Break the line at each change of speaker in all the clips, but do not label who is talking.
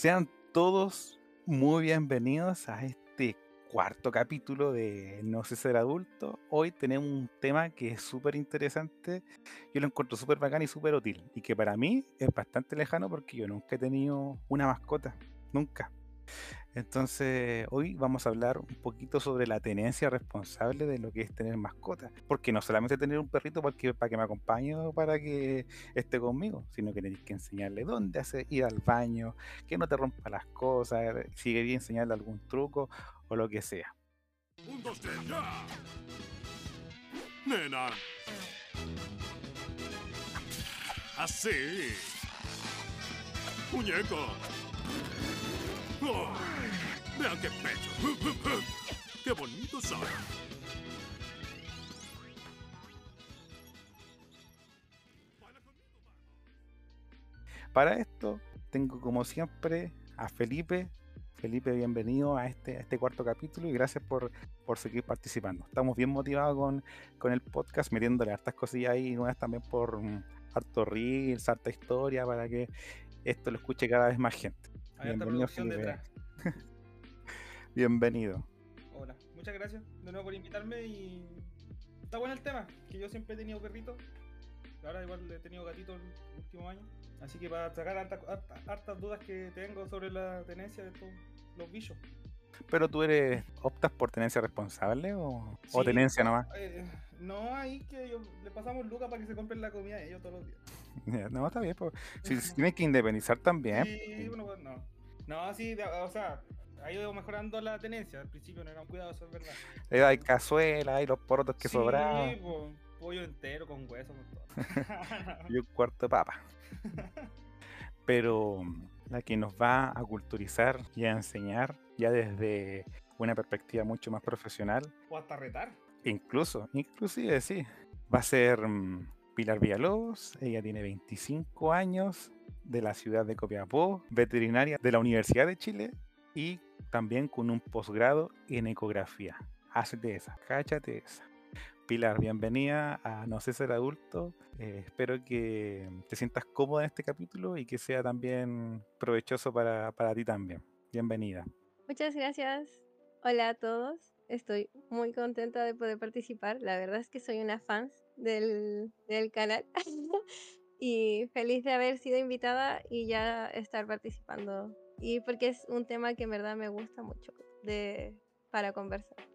Sean todos muy bienvenidos a este cuarto capítulo de No sé ser adulto. Hoy tenemos un tema que es súper interesante. Yo lo encuentro súper bacán y súper útil. Y que para mí es bastante lejano porque yo nunca he tenido una mascota. Nunca. Entonces, hoy vamos a hablar un poquito sobre la tenencia responsable de lo que es tener mascota. Porque no solamente tener un perrito para que, para que me acompañe o para que esté conmigo, sino que tenéis que enseñarle dónde hacer, ir al baño, que no te rompa las cosas, si quería enseñarle algún truco o lo que sea.
Un, dos, ya. Nena. Así. Muñeco. Vean qué pecho. Qué bonito son.
Para esto, tengo como siempre a Felipe. Felipe, bienvenido a este, este cuarto capítulo y gracias por, por seguir participando. Estamos bien motivados con, con el podcast, metiéndole hartas cosillas ahí nuevas también por mm, harto reels, harta historia para que esto lo escuche cada vez más gente.
Hay
Bienvenido,
producción detrás.
Bienvenido.
Hola, muchas gracias de nuevo por invitarme y está bueno el tema, que yo siempre he tenido perrito, ahora igual he tenido gatito el último año, así que para sacar harta- harta- hartas dudas que tengo sobre la tenencia de todos los bichos.
Pero tú eres, optas por tenencia responsable o, o tenencia nomás.
Eh, no, ahí que yo, le pasamos lucas para que se compren la comida de ellos todos los días.
No, está bien. pues. Si, si tienes que independizar también.
Sí, bueno, pues no. No, sí, o sea, ha ido mejorando la tenencia, al principio no era un cuidado, eso es verdad.
Le hay cazuela, hay los porotos que
Sí,
sobraban
po, pollo entero con hueso, con todo.
y un cuarto de papa. Pero la que nos va a culturizar y a enseñar ya desde una perspectiva mucho más profesional,
o hasta retar.
incluso, inclusive sí, va a ser mm, Pilar Villalobos. Ella tiene 25 años de la ciudad de Copiapó, veterinaria de la Universidad de Chile y también con un posgrado en ecografía. Hazte esa, cáchate esa. Pilar, bienvenida a No sé ser adulto. Eh, espero que te sientas cómoda en este capítulo y que sea también provechoso para, para ti también. Bienvenida.
Muchas gracias. Hola a todos. Estoy muy contenta de poder participar. La verdad es que soy una fan del, del canal y feliz de haber sido invitada y ya estar participando. Y porque es un tema que en verdad me gusta mucho de, para conversar.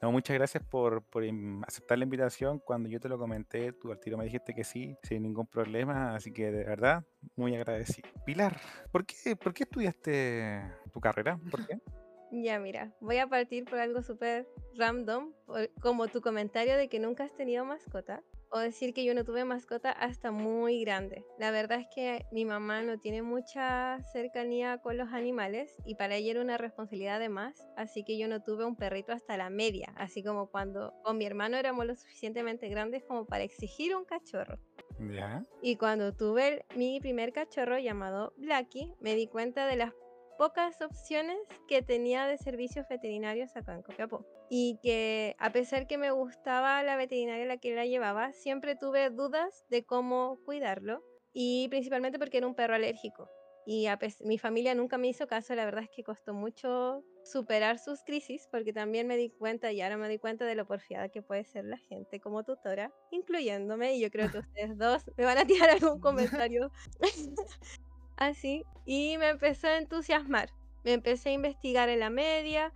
No, muchas gracias por, por im- aceptar la invitación. Cuando yo te lo comenté, tú al tiro me dijiste que sí, sin ningún problema. Así que de verdad, muy agradecido. Pilar, ¿por qué, por qué estudiaste tu carrera? ¿Por qué?
Ya, mira, voy a partir por algo súper random, como tu comentario de que nunca has tenido mascota, o decir que yo no tuve mascota hasta muy grande. La verdad es que mi mamá no tiene mucha cercanía con los animales y para ella era una responsabilidad de más, así que yo no tuve un perrito hasta la media, así como cuando con mi hermano éramos lo suficientemente grandes como para exigir un cachorro.
Ya.
Y cuando tuve mi primer cachorro llamado Blackie, me di cuenta de las pocas opciones que tenía de servicios veterinarios acá en Copiapó. Y que a pesar que me gustaba la veterinaria a la que la llevaba, siempre tuve dudas de cómo cuidarlo. Y principalmente porque era un perro alérgico. Y a mi familia nunca me hizo caso, la verdad es que costó mucho superar sus crisis, porque también me di cuenta, y ahora me di cuenta de lo porfiada que puede ser la gente como tutora, incluyéndome, y yo creo que ustedes dos me van a tirar algún comentario así, y me empezó a entusiasmar, me empecé a investigar en la media,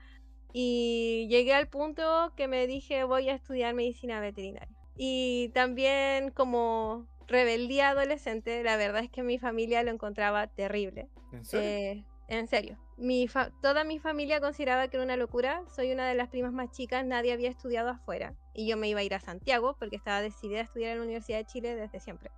y llegué al punto que me dije voy a estudiar medicina veterinaria. Y también como rebeldía adolescente, la verdad es que mi familia lo encontraba terrible.
¿En serio?
Eh, en serio. Mi fa- toda mi familia consideraba que era una locura. Soy una de las primas más chicas, nadie había estudiado afuera. Y yo me iba a ir a Santiago porque estaba decidida a estudiar en la Universidad de Chile desde siempre.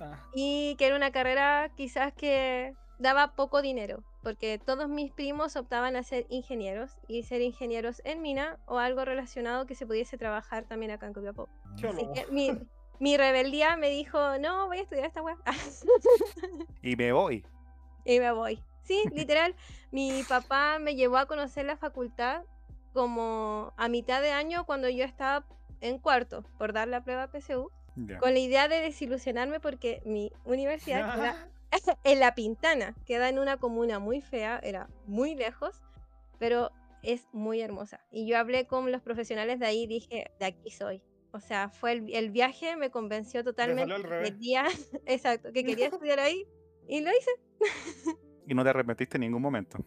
Ah,
Y que era una carrera quizás que daba poco dinero, porque todos mis primos optaban a ser ingenieros y ser ingenieros en mina o algo relacionado que se pudiese trabajar también acá en Copiapó. Así que mi, mi rebeldía me dijo, no, voy a estudiar esta weá.
Y me voy.
y me voy. Sí, literal, mi papá me llevó a conocer la facultad como a mitad de año cuando yo estaba en cuarto por dar la prueba PSU, con la idea de desilusionarme porque mi universidad en La Pintana. Queda en una comuna muy fea, era muy lejos, pero es muy hermosa. Y yo hablé con los profesionales de ahí y dije, de aquí soy. O sea, fue el, el viaje, me convenció totalmente.
al revés.
Quería, exacto, que quería estudiar ahí y lo hice.
Y no te arrepentiste en ningún momento.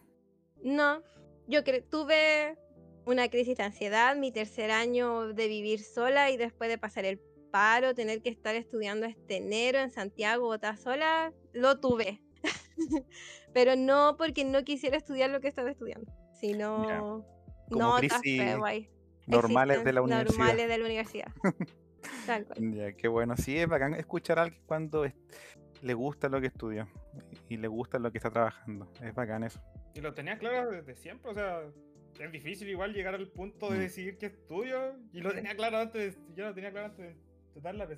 No, yo tuve una crisis de ansiedad, mi tercer año de vivir sola y después de pasar el paro, tener que estar estudiando este enero en Santiago, botada sola, lo tuve. Pero no porque no quisiera estudiar lo que estaba estudiando, sino
como
notas ahí,
Normales de la universidad.
Normales de la universidad. Tal cual.
Ya, qué bueno. Sí, es bacán escuchar a alguien cuando es- le gusta lo que estudia y le gusta lo que está trabajando. Es bacán eso.
Y lo tenías claro desde siempre, o sea, es difícil igual llegar al punto de
Mm.
decidir qué estudio. Y lo tenía claro antes, yo lo tenía claro antes dar la.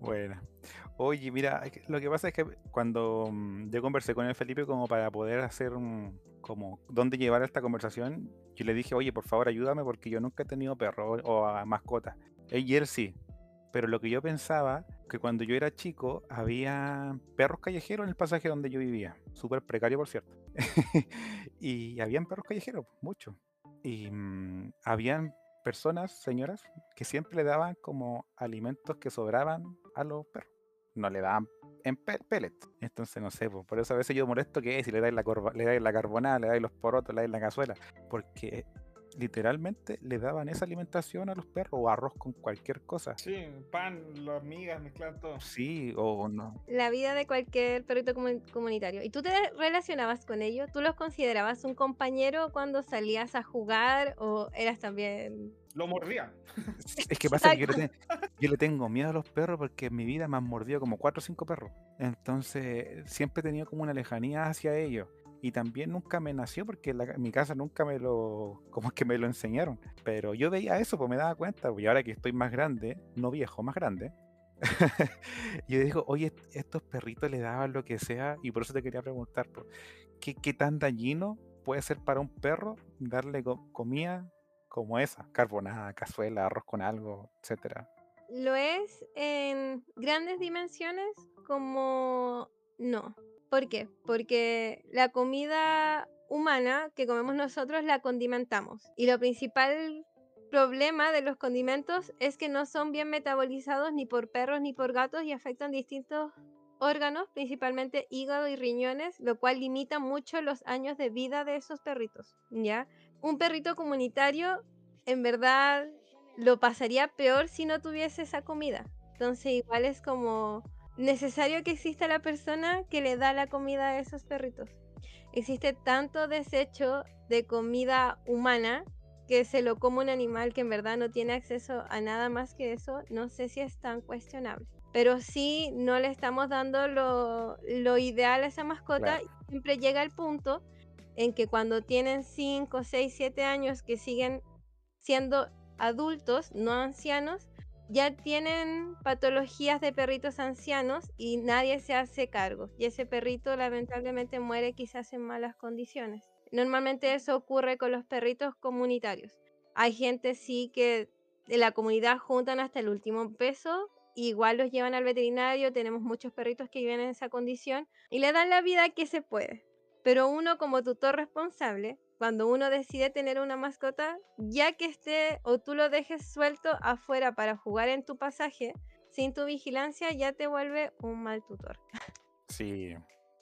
Bueno. Oye, mira, lo que pasa es que cuando mm, yo conversé con el Felipe como para poder hacer un, como dónde llevar esta conversación, yo le dije, oye, por favor, ayúdame porque yo nunca he tenido perro o, a mascota. Y él sí. Pero lo que yo pensaba, que cuando yo era chico, había perros callejeros en el pasaje donde yo vivía. Súper precario, por cierto. y habían perros callejeros, muchos. Y mm, habían personas, señoras, que siempre le daban como alimentos que sobraban a los perros. No le daban en pe- pellet. Entonces, no sé, por eso a veces yo molesto que si le dais la, corva- le dais la carbonada, le dais los porotos, le dais la cazuela. Porque literalmente le daban esa alimentación a los perros o arroz con cualquier cosa.
Sí, pan, las migas, mezclar todo.
Sí, o no.
La vida de cualquier perrito comu- comunitario. ¿Y tú te relacionabas con ellos? ¿Tú los considerabas un compañero cuando salías a jugar o eras también...
Lo mordía.
Es que pasa que yo le, ten- yo le tengo miedo a los perros porque en mi vida me han mordido como cuatro o cinco perros. Entonces siempre he tenido como una lejanía hacia ellos. Y también nunca me nació porque en, mi casa nunca me lo, como que me lo enseñaron. Pero yo veía eso, pues me daba cuenta. Y ahora que estoy más grande, no viejo, más grande. yo digo, oye, est- estos perritos le daban lo que sea. Y por eso te quería preguntar, pues, ¿qué, qué tan dañino puede ser para un perro darle co- comida como esa? Carbonada, cazuela, arroz con algo, etcétera.
¿Lo es en grandes dimensiones como no? ¿Por qué? Porque la comida humana que comemos nosotros la condimentamos. Y lo principal problema de los condimentos es que no son bien metabolizados ni por perros ni por gatos y afectan distintos órganos, principalmente hígado y riñones, lo cual limita mucho los años de vida de esos perritos, ¿ya? Un perrito comunitario en verdad lo pasaría peor si no tuviese esa comida. Entonces igual es como necesario que exista la persona que le da la comida a esos perritos. Existe tanto desecho de comida humana que se lo come un animal que en verdad no tiene acceso a nada más que eso, no sé si es tan cuestionable. Pero sí no le estamos dando lo, lo ideal a esa mascota
Claro.
y siempre llega el punto en que cuando tienen 5, 6, 7 años que siguen siendo adultos, no ancianos, ya tienen patologías de perritos ancianos y nadie se hace cargo. Y ese perrito lamentablemente muere quizás en malas condiciones. Normalmente eso ocurre con los perritos comunitarios. Hay gente sí que de la comunidad juntan hasta el último peso, igual los llevan al veterinario, tenemos muchos perritos que viven en esa condición y le dan la vida que se puede. Pero uno como tutor responsable, cuando uno decide tener una mascota, ya que esté o tú lo dejes suelto afuera para jugar en tu pasaje, sin tu vigilancia ya te vuelve un mal tutor.
Sí,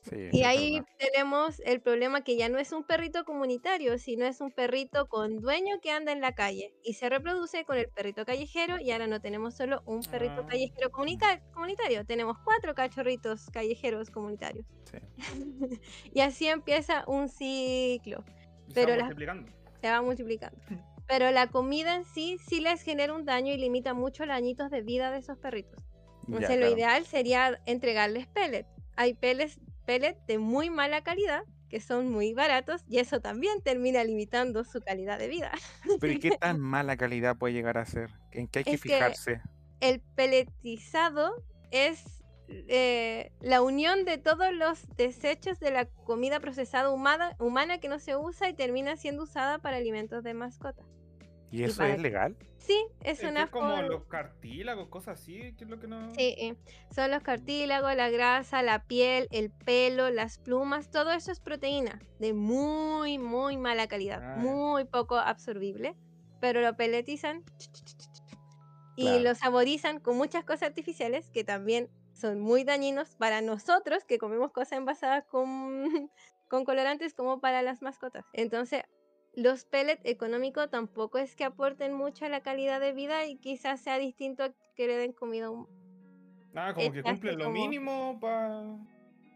sí.
Y ahí
verdad.
tenemos el problema que ya no es un perrito comunitario, sino es un perrito con dueño que anda en la calle y se reproduce con el perrito callejero y ahora no tenemos solo un perrito
Ah.
callejero comunica- comunitario, tenemos cuatro cachorritos callejeros comunitarios.
Sí.
y así empieza un ciclo,
Y se
Pero
va
las-
multiplicando.
se va multiplicando. Pero la comida en sí sí les genera un daño y limita mucho los añitos de vida de esos perritos.
Ya,
Entonces lo
claro.
ideal sería entregarles pellets. Hay pellets, pellets de muy mala calidad que son muy baratos y eso también termina limitando su calidad de vida.
Pero ¿y qué tan mala calidad puede llegar a ser? ¿En qué hay que
Es que-
fijarse?
El pelletizado es eh, la unión de todos los desechos de la comida procesada humana, humana que no se usa y termina siendo usada para alimentos de mascota.
¿Y eso
para-
es legal?
Sí, es
Es que
una
es como
forma.
los cartílagos, cosas así, que es lo que no.
Sí, eh, son los cartílagos, la grasa, la piel, el pelo, las plumas, todo eso es proteína de muy, muy mala calidad,
Ah,
muy poco absorbible, pero lo peletizan y
Claro.
lo saborizan con muchas cosas artificiales que también son muy dañinos para nosotros que comemos cosas envasadas con, con colorantes como para las mascotas. Entonces, los pellets económicos tampoco es que aporten mucho a la calidad de vida y quizás sea distinto a que le den comida hum-
Ah, como que cumplen lo
como-
mínimo para.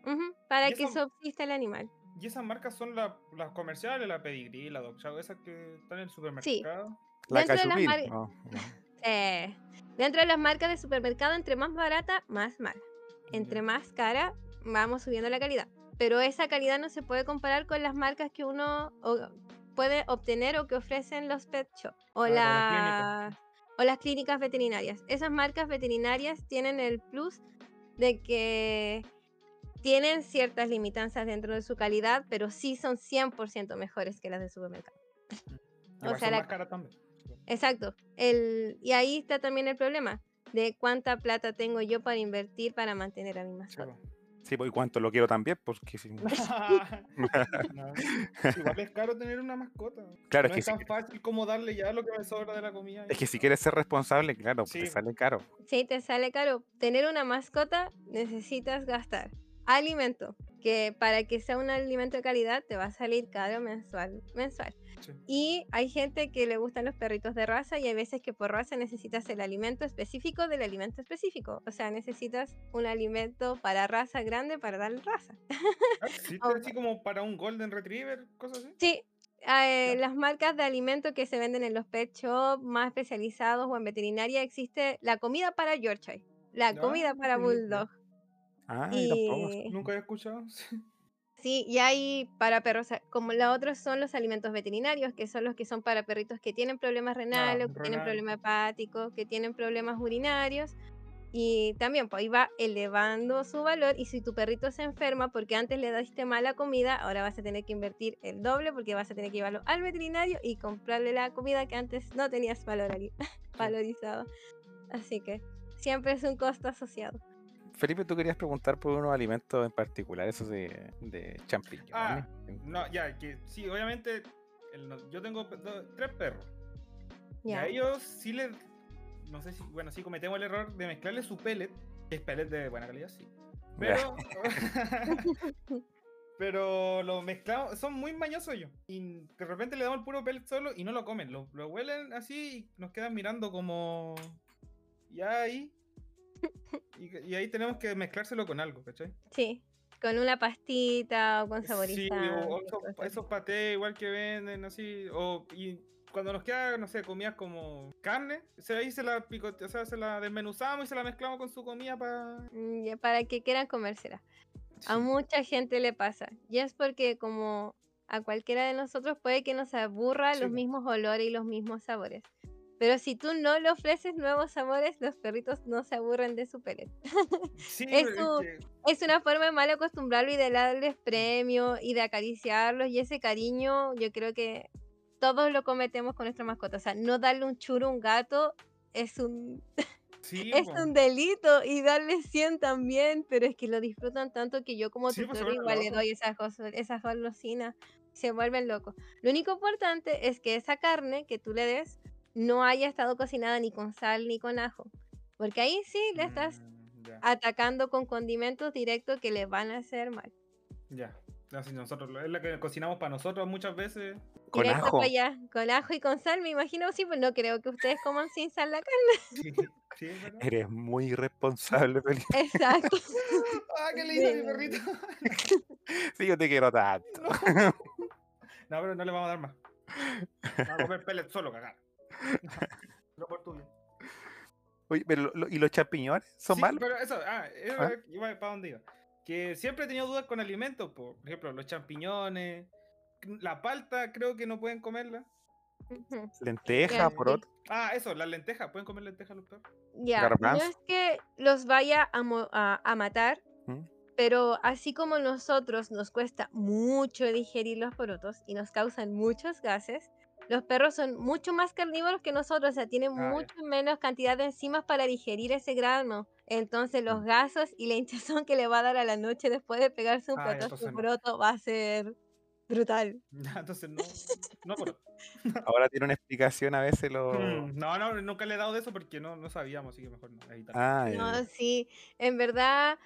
Ujú, para que subsista el animal.
Y esas marcas son la- las comerciales, la Pedigree, la Dog Chow, esas que están en el supermercado.
La
Dentro de las
cachupín.
mar-
no, no.
Eh, dentro de las marcas de supermercado, entre más barata, más mala. Entre más cara, vamos subiendo la calidad. Pero esa calidad no se puede comparar con las marcas que uno puede obtener o que ofrecen los pet shop o,
Ah, las
o las clínicas veterinarias. Esas marcas veterinarias tienen el plus de que tienen ciertas limitanzas dentro de su calidad, pero sí son 100% mejores que las de supermercado.
Igual
o sea,
son
la-
más caras también.
Exacto. El, y ahí está también el problema de cuánta plata tengo yo para invertir para mantener a mi
Sí,
mascota.
Sí, pues, ¿y cuánto lo quiero también? Porque si...
No, Igual es caro tener una mascota.
Claro,
no
es
es
que
tan
sí.
fácil como darle ya lo que me sobra de la comida.
Es que si quieres ser responsable, claro, pues, te
Sí.
sale caro.
Sí, te sale caro. Tener una mascota necesitas gastar alimento, que para que sea un alimento de calidad te va a salir caro mensual. mensual.
Sí.
Y hay gente que le gustan los perritos de raza y hay veces que por raza necesitas el alimento específico del alimento específico. O sea, necesitas un alimento para raza grande para dar raza.
Ah, ¿Existe
Oh.
así como para un Golden Retriever, cosas así?
Sí, eh, las marcas de alimentos que se venden en los pet shops más especializados o en veterinaria existe la comida para Yorkshire, la comida para. Bulldog.
Ah, y tampoco.
Nunca había escuchado.
sí, y hay para perros, como los otros son los alimentos veterinarios, que son los que son para perritos que tienen problemas renales, o que tienen problemas hepáticos, que tienen problemas urinarios. Y también, pues ahí va elevando su valor. Y si tu perrito se enferma porque antes le diste mala comida, ahora vas a tener que invertir el doble porque vas a tener que llevarlo al veterinario y comprarle la comida que antes no tenías valorari- valorizado. Así que siempre es un costo asociado.
Felipe, tú querías preguntar por unos alimentos en particular, esos de, de champiñones.
Ah, No, ya, que sí, obviamente. el yo tengo tres perros. Y a ellos sí les. No sé si. Bueno, sí cometemos el error de mezclarle su pellet. Que es pellet de buena calidad, sí. Pero. pero lo mezclamos. Son muy mañosos ellos. Y de repente le damos el puro pellet solo y no lo comen. Lo, lo huelen así y nos quedan mirando como. Ya ahí. Y, y ahí tenemos que mezclárselo con algo, ¿cachai?
Sí, con una pastita o con
Sí,
saborizante.
o esos, esos patés igual que venden, así, o y cuando nos queda, no sé, comidas como carne, se, ahí se la picote, o sea, se la desmenuzamos y se la mezclamos con su comida para...
Mm, Para que quieran comérsela. A mucha gente le pasa. Y es porque como a cualquiera de nosotros puede que nos aburra
Sí,
los mismos olores y los mismos sabores. Pero si tú no le ofreces nuevos sabores, los perritos no se aburren de su pellet.
Sí,
es
que-
una forma de mal acostumbrarlo y de darles premio y de acariciarlos. Y ese cariño, yo creo que todos lo cometemos con nuestra mascota. O sea, no darle un churo a un gato es un,
sí,
es un delito y darle 100 también, pero es que lo disfrutan tanto que yo como
Sí, pues,
tutor
vuelven
igual le doy esas cosas, esas golosinas, se vuelven locos. Lo único importante es que esa carne que tú le des no haya estado cocinada ni con sal ni con ajo, porque ahí sí le estás
Mm,
atacando con condimentos directos que le van a hacer mal.
ya. Así nosotros, es la que cocinamos para nosotros muchas veces.
Con
Directo
ajo.
allá, con ajo y con sal, me imagino, sí, pues no creo que ustedes coman sin sal la carne.
Sí, sí.
Eres muy irresponsable, Felipe.
Exacto.
Ah, ¿qué le hizo a mi
Sí.
perrito?
Sí, yo te quiero tanto.
No, pero no le vamos a dar más. Vamos a comer pellet solo, cagar. No por tuyo.
Oye, pero lo- ¿y los champiñones son
Sí,
malos?
Pero eso, ah, eso
¿Ah?
iba para dónde iba. Que siempre he tenido dudas con alimentos, po. por ejemplo, los champiñones, la palta, creo que no pueden comerla.
Lenteja,
Ya,
por
sí.
otro.
Ah, eso, las lentejas, ¿pueden comer lentejas los perros?
Ya, no es que los vaya a, mo- a- a matar,
¿Mm?
pero así como nosotros nos cuesta mucho digerir los porotos y nos causan muchos gases, Los perros son mucho más carnívoros que nosotros, o sea, tienen
Ah,
mucho menos cantidad de enzimas para digerir ese grano. Entonces, los
Mm.
gases y la hinchazón que le va a dar a la noche después de pegarse un
Ah,
pedazo
entonces
de
no.
broto va a ser brutal.
Entonces no, no por
Ahora tiene una explicación a veces lo.
Mm, No, no, nunca le he dado de eso porque no, no sabíamos, así que mejor no. Ahí está.
Ah,
No,
ya.
sí, en verdad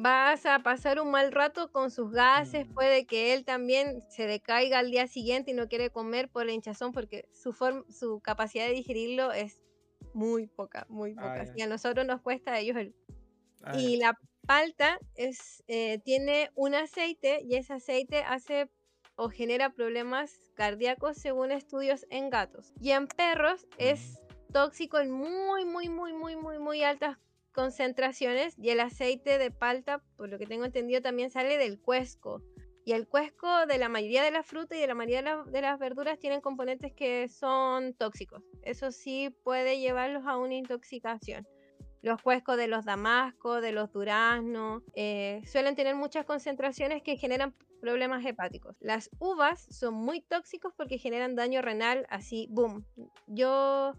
vas a pasar un mal rato con sus gases,
Mm.
puede que él también se decaiga al día siguiente y no quiere comer por la hinchazón porque su, su capacidad de digerirlo es muy poca, muy
Ah,
poca. Y a nosotros nos cuesta, a ellos el...
Ah,
Y la palta es, eh, tiene un aceite y ese aceite hace o genera problemas cardíacos según estudios en gatos. Y en perros es tóxico en muy, muy, muy, muy, muy, muy altas concentraciones y el aceite de palta, por lo que tengo entendido, también sale del cuesco. Y el cuesco de la mayoría de las frutas y de la mayoría de, la- de las verduras tienen componentes que son tóxicos. Eso sí puede llevarlos a una intoxicación. Los cuescos de los damascos, de los duraznos, eh, suelen tener muchas concentraciones que generan problemas hepáticos. Las uvas son muy tóxicos porque generan daño renal, así, boom. Yo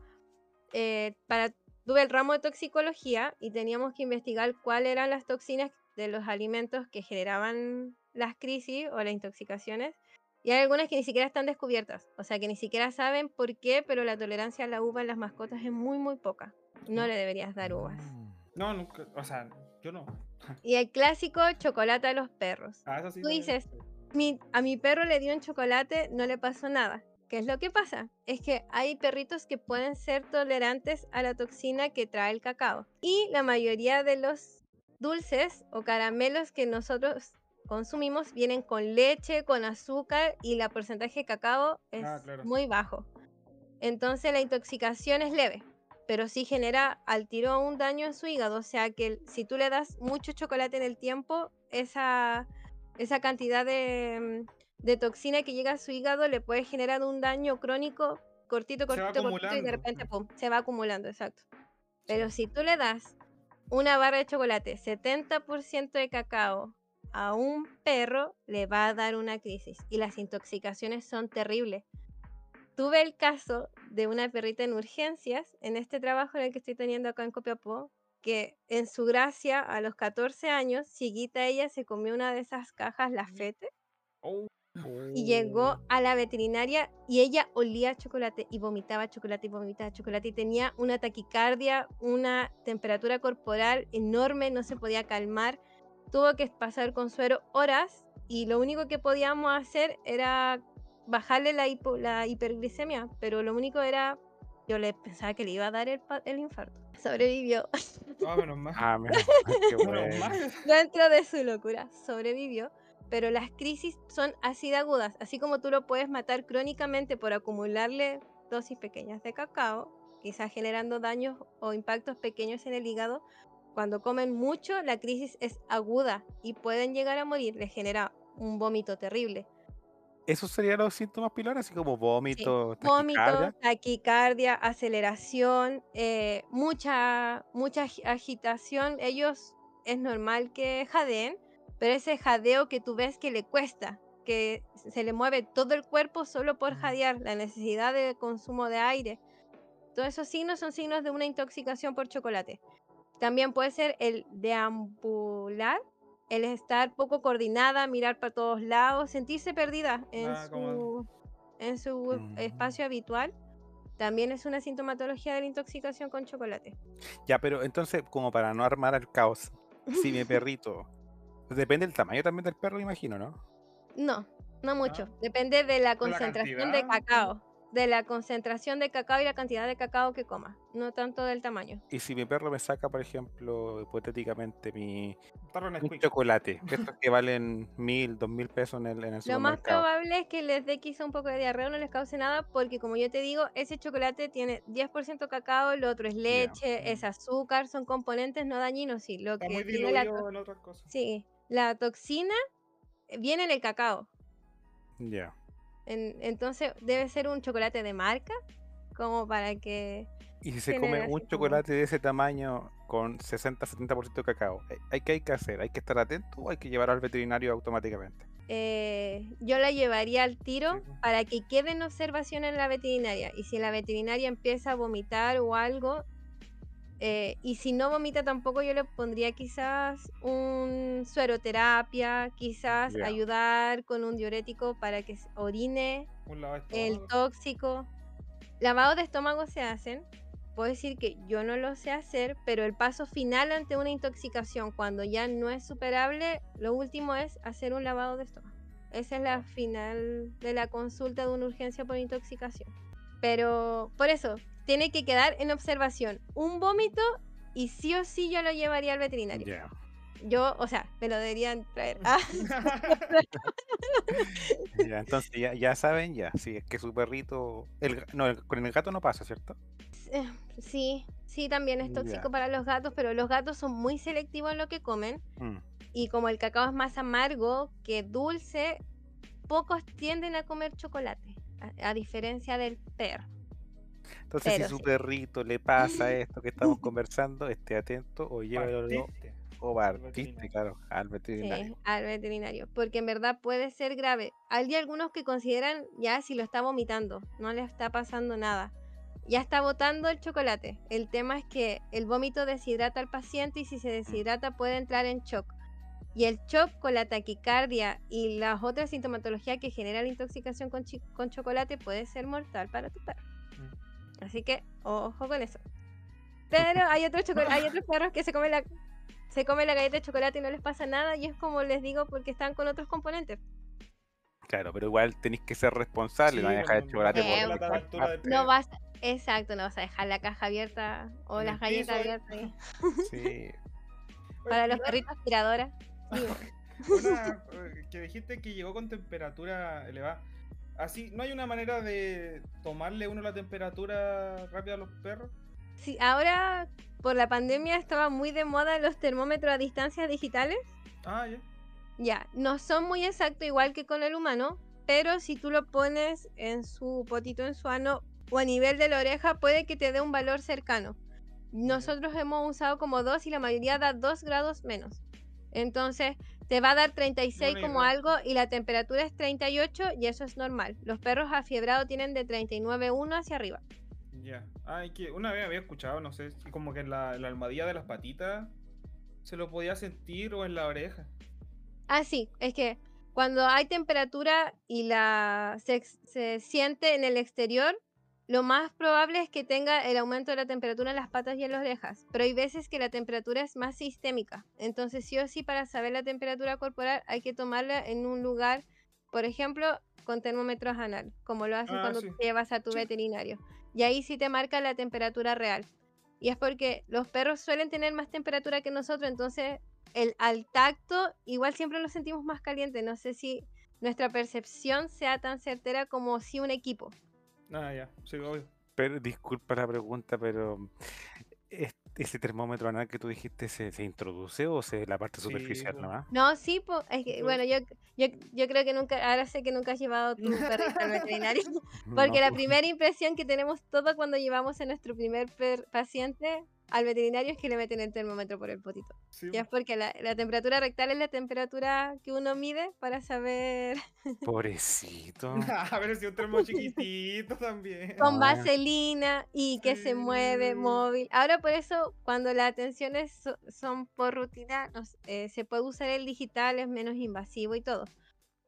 eh, para, tuve el ramo de toxicología y teníamos que investigar cuáles eran las toxinas de los alimentos que generaban las crisis o las intoxicaciones. Y hay algunas que ni siquiera están descubiertas, o sea que ni siquiera saben por qué, pero la tolerancia a la uva en las mascotas es muy, muy poca. No le deberías dar uvas.
Mm.
No, nunca, o sea, yo no.
Y el clásico chocolate a los perros.
Ah, eso sí.
Tú dices, Mi- a mi perro le dio un chocolate, no le pasó nada. ¿Qué es lo que pasa? Es que hay perritos que pueden ser tolerantes a la toxina que trae el cacao. Y la mayoría de los dulces o caramelos que nosotros consumimos vienen con leche, con azúcar y la porcentaje de cacao es
Ah, claro.
muy bajo. Entonces la intoxicación es leve, pero sí genera al tiro un daño en su hígado. O sea que si tú le das mucho chocolate en el tiempo, esa, esa cantidad de, de toxina que llega a su hígado le puede generar un daño crónico cortito, cortito, cortito y de repente pum, se va acumulando, exacto. Pero si tú le das una barra de chocolate, 70% de cacao a un perro, le va a dar una crisis. Y las intoxicaciones son terribles. Tuve el caso de una perrita en urgencias en este trabajo en el que estoy teniendo acá en Copiapó, que en su gracia, a los 14 años, cieguita ella, se comió una de esas cajas, la fete,
Oh,
y llegó a la veterinaria y ella olía chocolate y vomitaba chocolate y vomitaba chocolate y tenía una taquicardia, una temperatura corporal enorme, no se podía calmar, tuvo que pasar con suero horas y lo único que podíamos hacer era bajarle la, hipo- la hiperglicemia, pero lo único era, yo le pensaba que le iba a dar el, el infarto. Sobrevivió
ah, menos mal.
Ah, menos mal, qué bueno.
dentro de su locura, sobrevivió. Pero las crisis son así de agudas, así como tú lo puedes matar crónicamente por acumularle dosis pequeñas de cacao, quizás generando daños o impactos pequeños en el hígado. Cuando comen mucho, la crisis es aguda y pueden llegar a morir, les genera un vómito terrible.
¿Esos serían los síntomas pilares? Así como
Sí,
vómito,
Vómito,
taquicardia.
taquicardia, aceleración, eh, mucha, mucha agi- agitación. Ellos es normal que jadeen, pero ese jadeo que tú ves que le cuesta, que se le mueve todo el cuerpo solo por jadear, la necesidad de consumo de aire. Todos esos signos son signos de una intoxicación por chocolate. También puede ser el deambular, el estar poco coordinada, mirar para todos lados, sentirse perdida en
Ah, como-
su, en su
Mm.
espacio habitual. También es una sintomatología de la intoxicación con chocolate.
Ya, pero entonces, como para no armar el caos, si mi perrito. Depende del tamaño también del perro, imagino, ¿no?
No, no mucho.
Ah.
Depende de la concentración de cacao. De la concentración de cacao y la cantidad de cacao que coma. No tanto del tamaño.
Y si mi perro me saca, por ejemplo, hipotéticamente, mi un chocolate, que estos que valen mil, dos mil pesos en el, en el
Lo más probable es que les dé quizá un poco de diarrea o no les cause nada, porque como yo te digo, ese chocolate tiene 10% cacao, lo otro es leche, es azúcar, son componentes no dañinos. Sí, lo
Está
que
muy
tiene la,
en otras cosas.
sí, la toxina eh, viene en el cacao.
Ya.
En- entonces debe ser un chocolate de marca, como para que...
Y si se come un
como-
chocolate de ese tamaño con 60-70% de cacao, ¿hay- ¿hay qué hay que hacer? ¿Hay que estar atento o hay que llevarlo al veterinario automáticamente?
eh, yo la llevaría al tiro
Sí, po.
para que quede en observación en la veterinaria. Y si la veterinaria empieza a vomitar o algo, eh, y si no vomita tampoco, yo le pondría quizás un sueroterapia, quizás
Ya.
ayudar con un diurético para que orine
lavado
el tóxico. Lavados de estómago se hacen. Puedo decir que yo no lo sé hacer, pero el paso final ante una intoxicación, cuando ya no es superable, lo último es hacer un lavado de estómago. Esa es la final de la consulta de una urgencia por intoxicación. Pero por eso, tiene que quedar en observación un vómito y sí o sí yo lo llevaría al veterinario. Yo, o sea, me lo deberían traer. Ah,
Ya, entonces ya, ya saben, ya, si es que su perrito, el, no, el- con el gato no pasa, ¿cierto?
Eh, Sí, sí, también es tóxico
Ya.
para los gatos, pero los gatos son muy selectivos en lo que comen.
Mm,
Y como el cacao es más amargo que dulce, pocos tienden a comer chocolate, a, a diferencia del perro.
Entonces,
Pero
si su
sí.
perrito le pasa esto que estamos conversando, esté atento o llévelo o partiste,
veterinario.
claro, al
Sí,
veterinario.
al veterinario, porque en verdad puede ser grave. Hay algunos que consideran ya si lo está vomitando, no le está pasando nada. Ya está botando el chocolate. El tema es que el vómito deshidrata al paciente y si se deshidrata puede entrar en shock. Y el shock con la taquicardia y las otras sintomatologías que genera la intoxicación con, chi- con chocolate puede ser mortal para tu perro. Así que ojo con eso. Pero hay otros, hay otros perros que se comen la se comen la galleta de chocolate y no les pasa nada y es como les digo porque están con otros componentes.
Claro, pero igual tenéis que ser responsable, no
Sí,
dejar el
no-
chocolate
no
por
la altura del
No vas, exacto, no vas a dejar la caja abierta o las galletas abiertas ahí.
Sí,
para los perritos aspiradoras.
Una eh, que dijiste que llegó con temperatura elevada. Así, ¿no hay una manera de tomarle uno la temperatura rápida a los perros?
Sí, ahora por la pandemia estaba muy de moda los termómetros a distancias digitales.
Ah, ya.
Ya, no son muy exactos igual que con el humano, pero si tú lo pones en su potito en su ano o a nivel de la oreja, puede que te dé un valor cercano. Nosotros hemos usado como 2 y la mayoría da 2 grados menos. Entonces, te va a dar 36
Buena
como algo y la temperatura es 38 y eso es normal. Los perros afiebrados tienen de 39,1 hacia arriba.
Ya. Ay, que una vez había escuchado, no sé, como que en la, en la almohadilla de las patitas se lo podía sentir o en la oreja.
Ah, sí, es que cuando hay temperatura y la se, se siente en el exterior, lo más probable es que tenga el aumento de la temperatura en las patas y en las orejas. Pero hay veces que la temperatura es más sistémica. Entonces, sí o sí, para saber la temperatura corporal hay que tomarla en un lugar, por ejemplo, con termómetros anal, como lo haces
Ah,
cuando
sí.
te llevas a tu
Sí.
veterinario. Y ahí sí te marca la temperatura real. Y es porque los perros suelen tener más temperatura que nosotros, entonces el, al tacto igual siempre lo sentimos más caliente. No sé si nuestra percepción sea tan certera como si un equipo.
Ah, ya, sí, obvio.
pero disculpa la pregunta, pero ¿es- ¿ese termómetro anal que tú dijiste se, se introduce o se la parte
Sí,
superficial
po.
nomás?
No, sí, po, es que,
Yo-
bueno, yo, yo, yo creo que nunca, ahora sé que nunca has llevado tu perrito al veterinario, porque
No,
la primera impresión que tenemos todos cuando llevamos a nuestro primer per- paciente al veterinario es que le meten el termómetro por el potito.
Sí,
Ya es
po.
porque la, la temperatura rectal es la temperatura que uno mide para saber
Pobrecito.
A ver si un termo chiquitito también.
con
Ah.
vaselina y que se mueve
Sí.
móvil. Ahora por eso cuando las atenciones so- son por rutina, eh, se puede usar el digital, es menos invasivo y todo.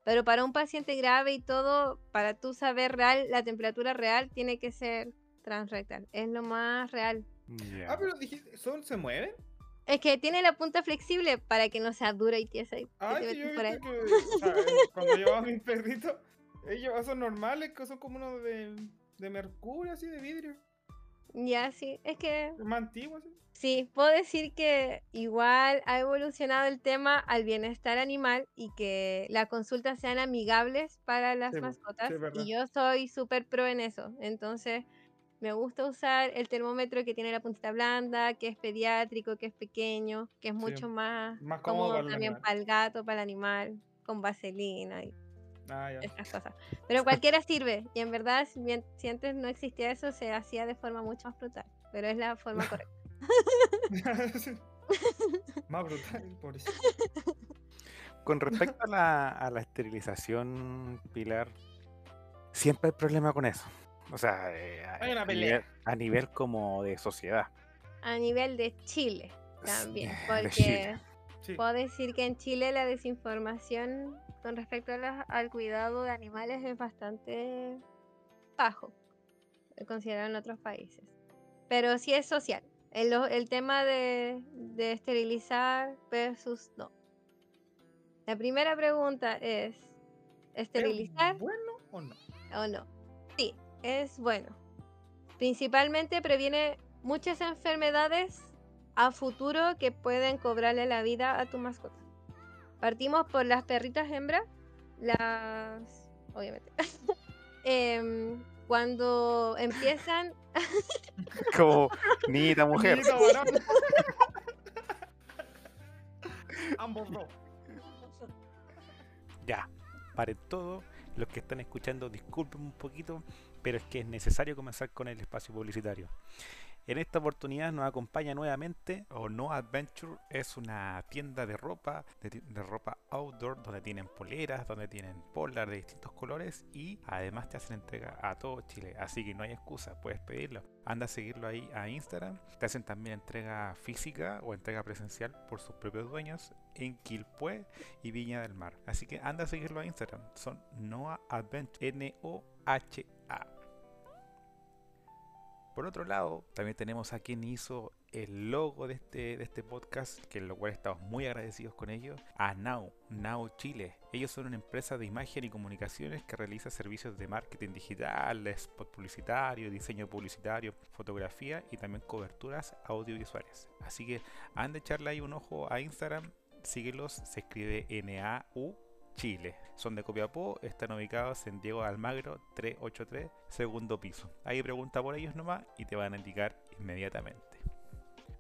Pero para un paciente grave y todo, para tú saber real, la temperatura real tiene que ser transrectal. Es lo más real.
Ah, pero dijiste, ¿son, ¿se mueven?
Es que tiene la punta flexible para que no sea dura y tiesa y que
Ah,
te
sí, yo
por ahí.
que eh, cuando llevaba a mis perritos, ellos son normales, que son como unos de, de mercurio, así, de vidrio.
Ya, sí. Es que
Más antiguos, así.
Sí, puedo decir que igual ha evolucionado el tema al bienestar animal y que las consultas sean amigables para las
Sí,
mascotas.
sí, es verdad.
y yo soy súper pro en eso. Entonces, me gusta usar el termómetro que tiene la puntita blanda, que es pediátrico, que es pequeño, que es
Sí,
mucho más,
más cómodo
cómodo
para el
también para el gato, para el animal, con vaselina y
Ah, ya.
esas cosas. Pero cualquiera sirve. Y en verdad, si, bien- si antes no existía eso, se hacía de forma mucho más brutal. Pero es la forma correcta.
Más brutal, pobrecito.
Con respecto a la, a la esterilización, Pilar, siempre hay problema con eso. O sea, eh, a,
Hay una
a
pelea.
nivel, a nivel como de sociedad.
A nivel de Chile también, porque
Chile.
Sí.
puedo decir que en Chile la desinformación con respecto a la- al cuidado de animales es bastante bajo, eh, considerado en otros países. Pero sí es social. El, tema de, de esterilizar versus no. La primera pregunta es,
¿Es
¿esterilizar
bueno o no?
o no? Es bueno. Principalmente previene muchas enfermedades a futuro que pueden cobrarle la vida a tu mascota. Partimos por las perritas hembras, las... obviamente. Em, cuando empiezan...
Como niñita mujer.
Ambos dos.
Ya, paren todo. Los que están escuchando, disculpen un poquito, pero es que es necesario comenzar con el espacio publicitario. En esta oportunidad nos acompaña nuevamente o No Adventure es una tienda de ropa, de, ropa outdoor, donde tienen poleras, donde tienen polar de distintos colores y además te hacen entrega a todo Chile. Así que no hay excusa, puedes pedirlo. Anda a seguirlo ahí a Instagram. Te hacen también entrega física o entrega presencial por sus propios dueños en Quilpué y Viña del Mar. Así que anda a seguirlo a Instagram. Son Noah Adventure. N-O-H-A. Por otro lado, también tenemos a quien hizo el logo de este, de este podcast, que lo cual estamos muy agradecidos con ellos, a Now, Now Chile. Ellos son una empresa de imagen y comunicaciones que realiza servicios de marketing digital, spot publicitario, diseño publicitario, fotografía y también coberturas audiovisuales. Así que han de echarle ahí un ojo a Instagram, síguelos, se escribe N-A-U Chile. Son de Copiapó, están ubicados en Diego Almagro 383, segundo piso. Ahí pregunta por ellos nomás y te van a indicar inmediatamente.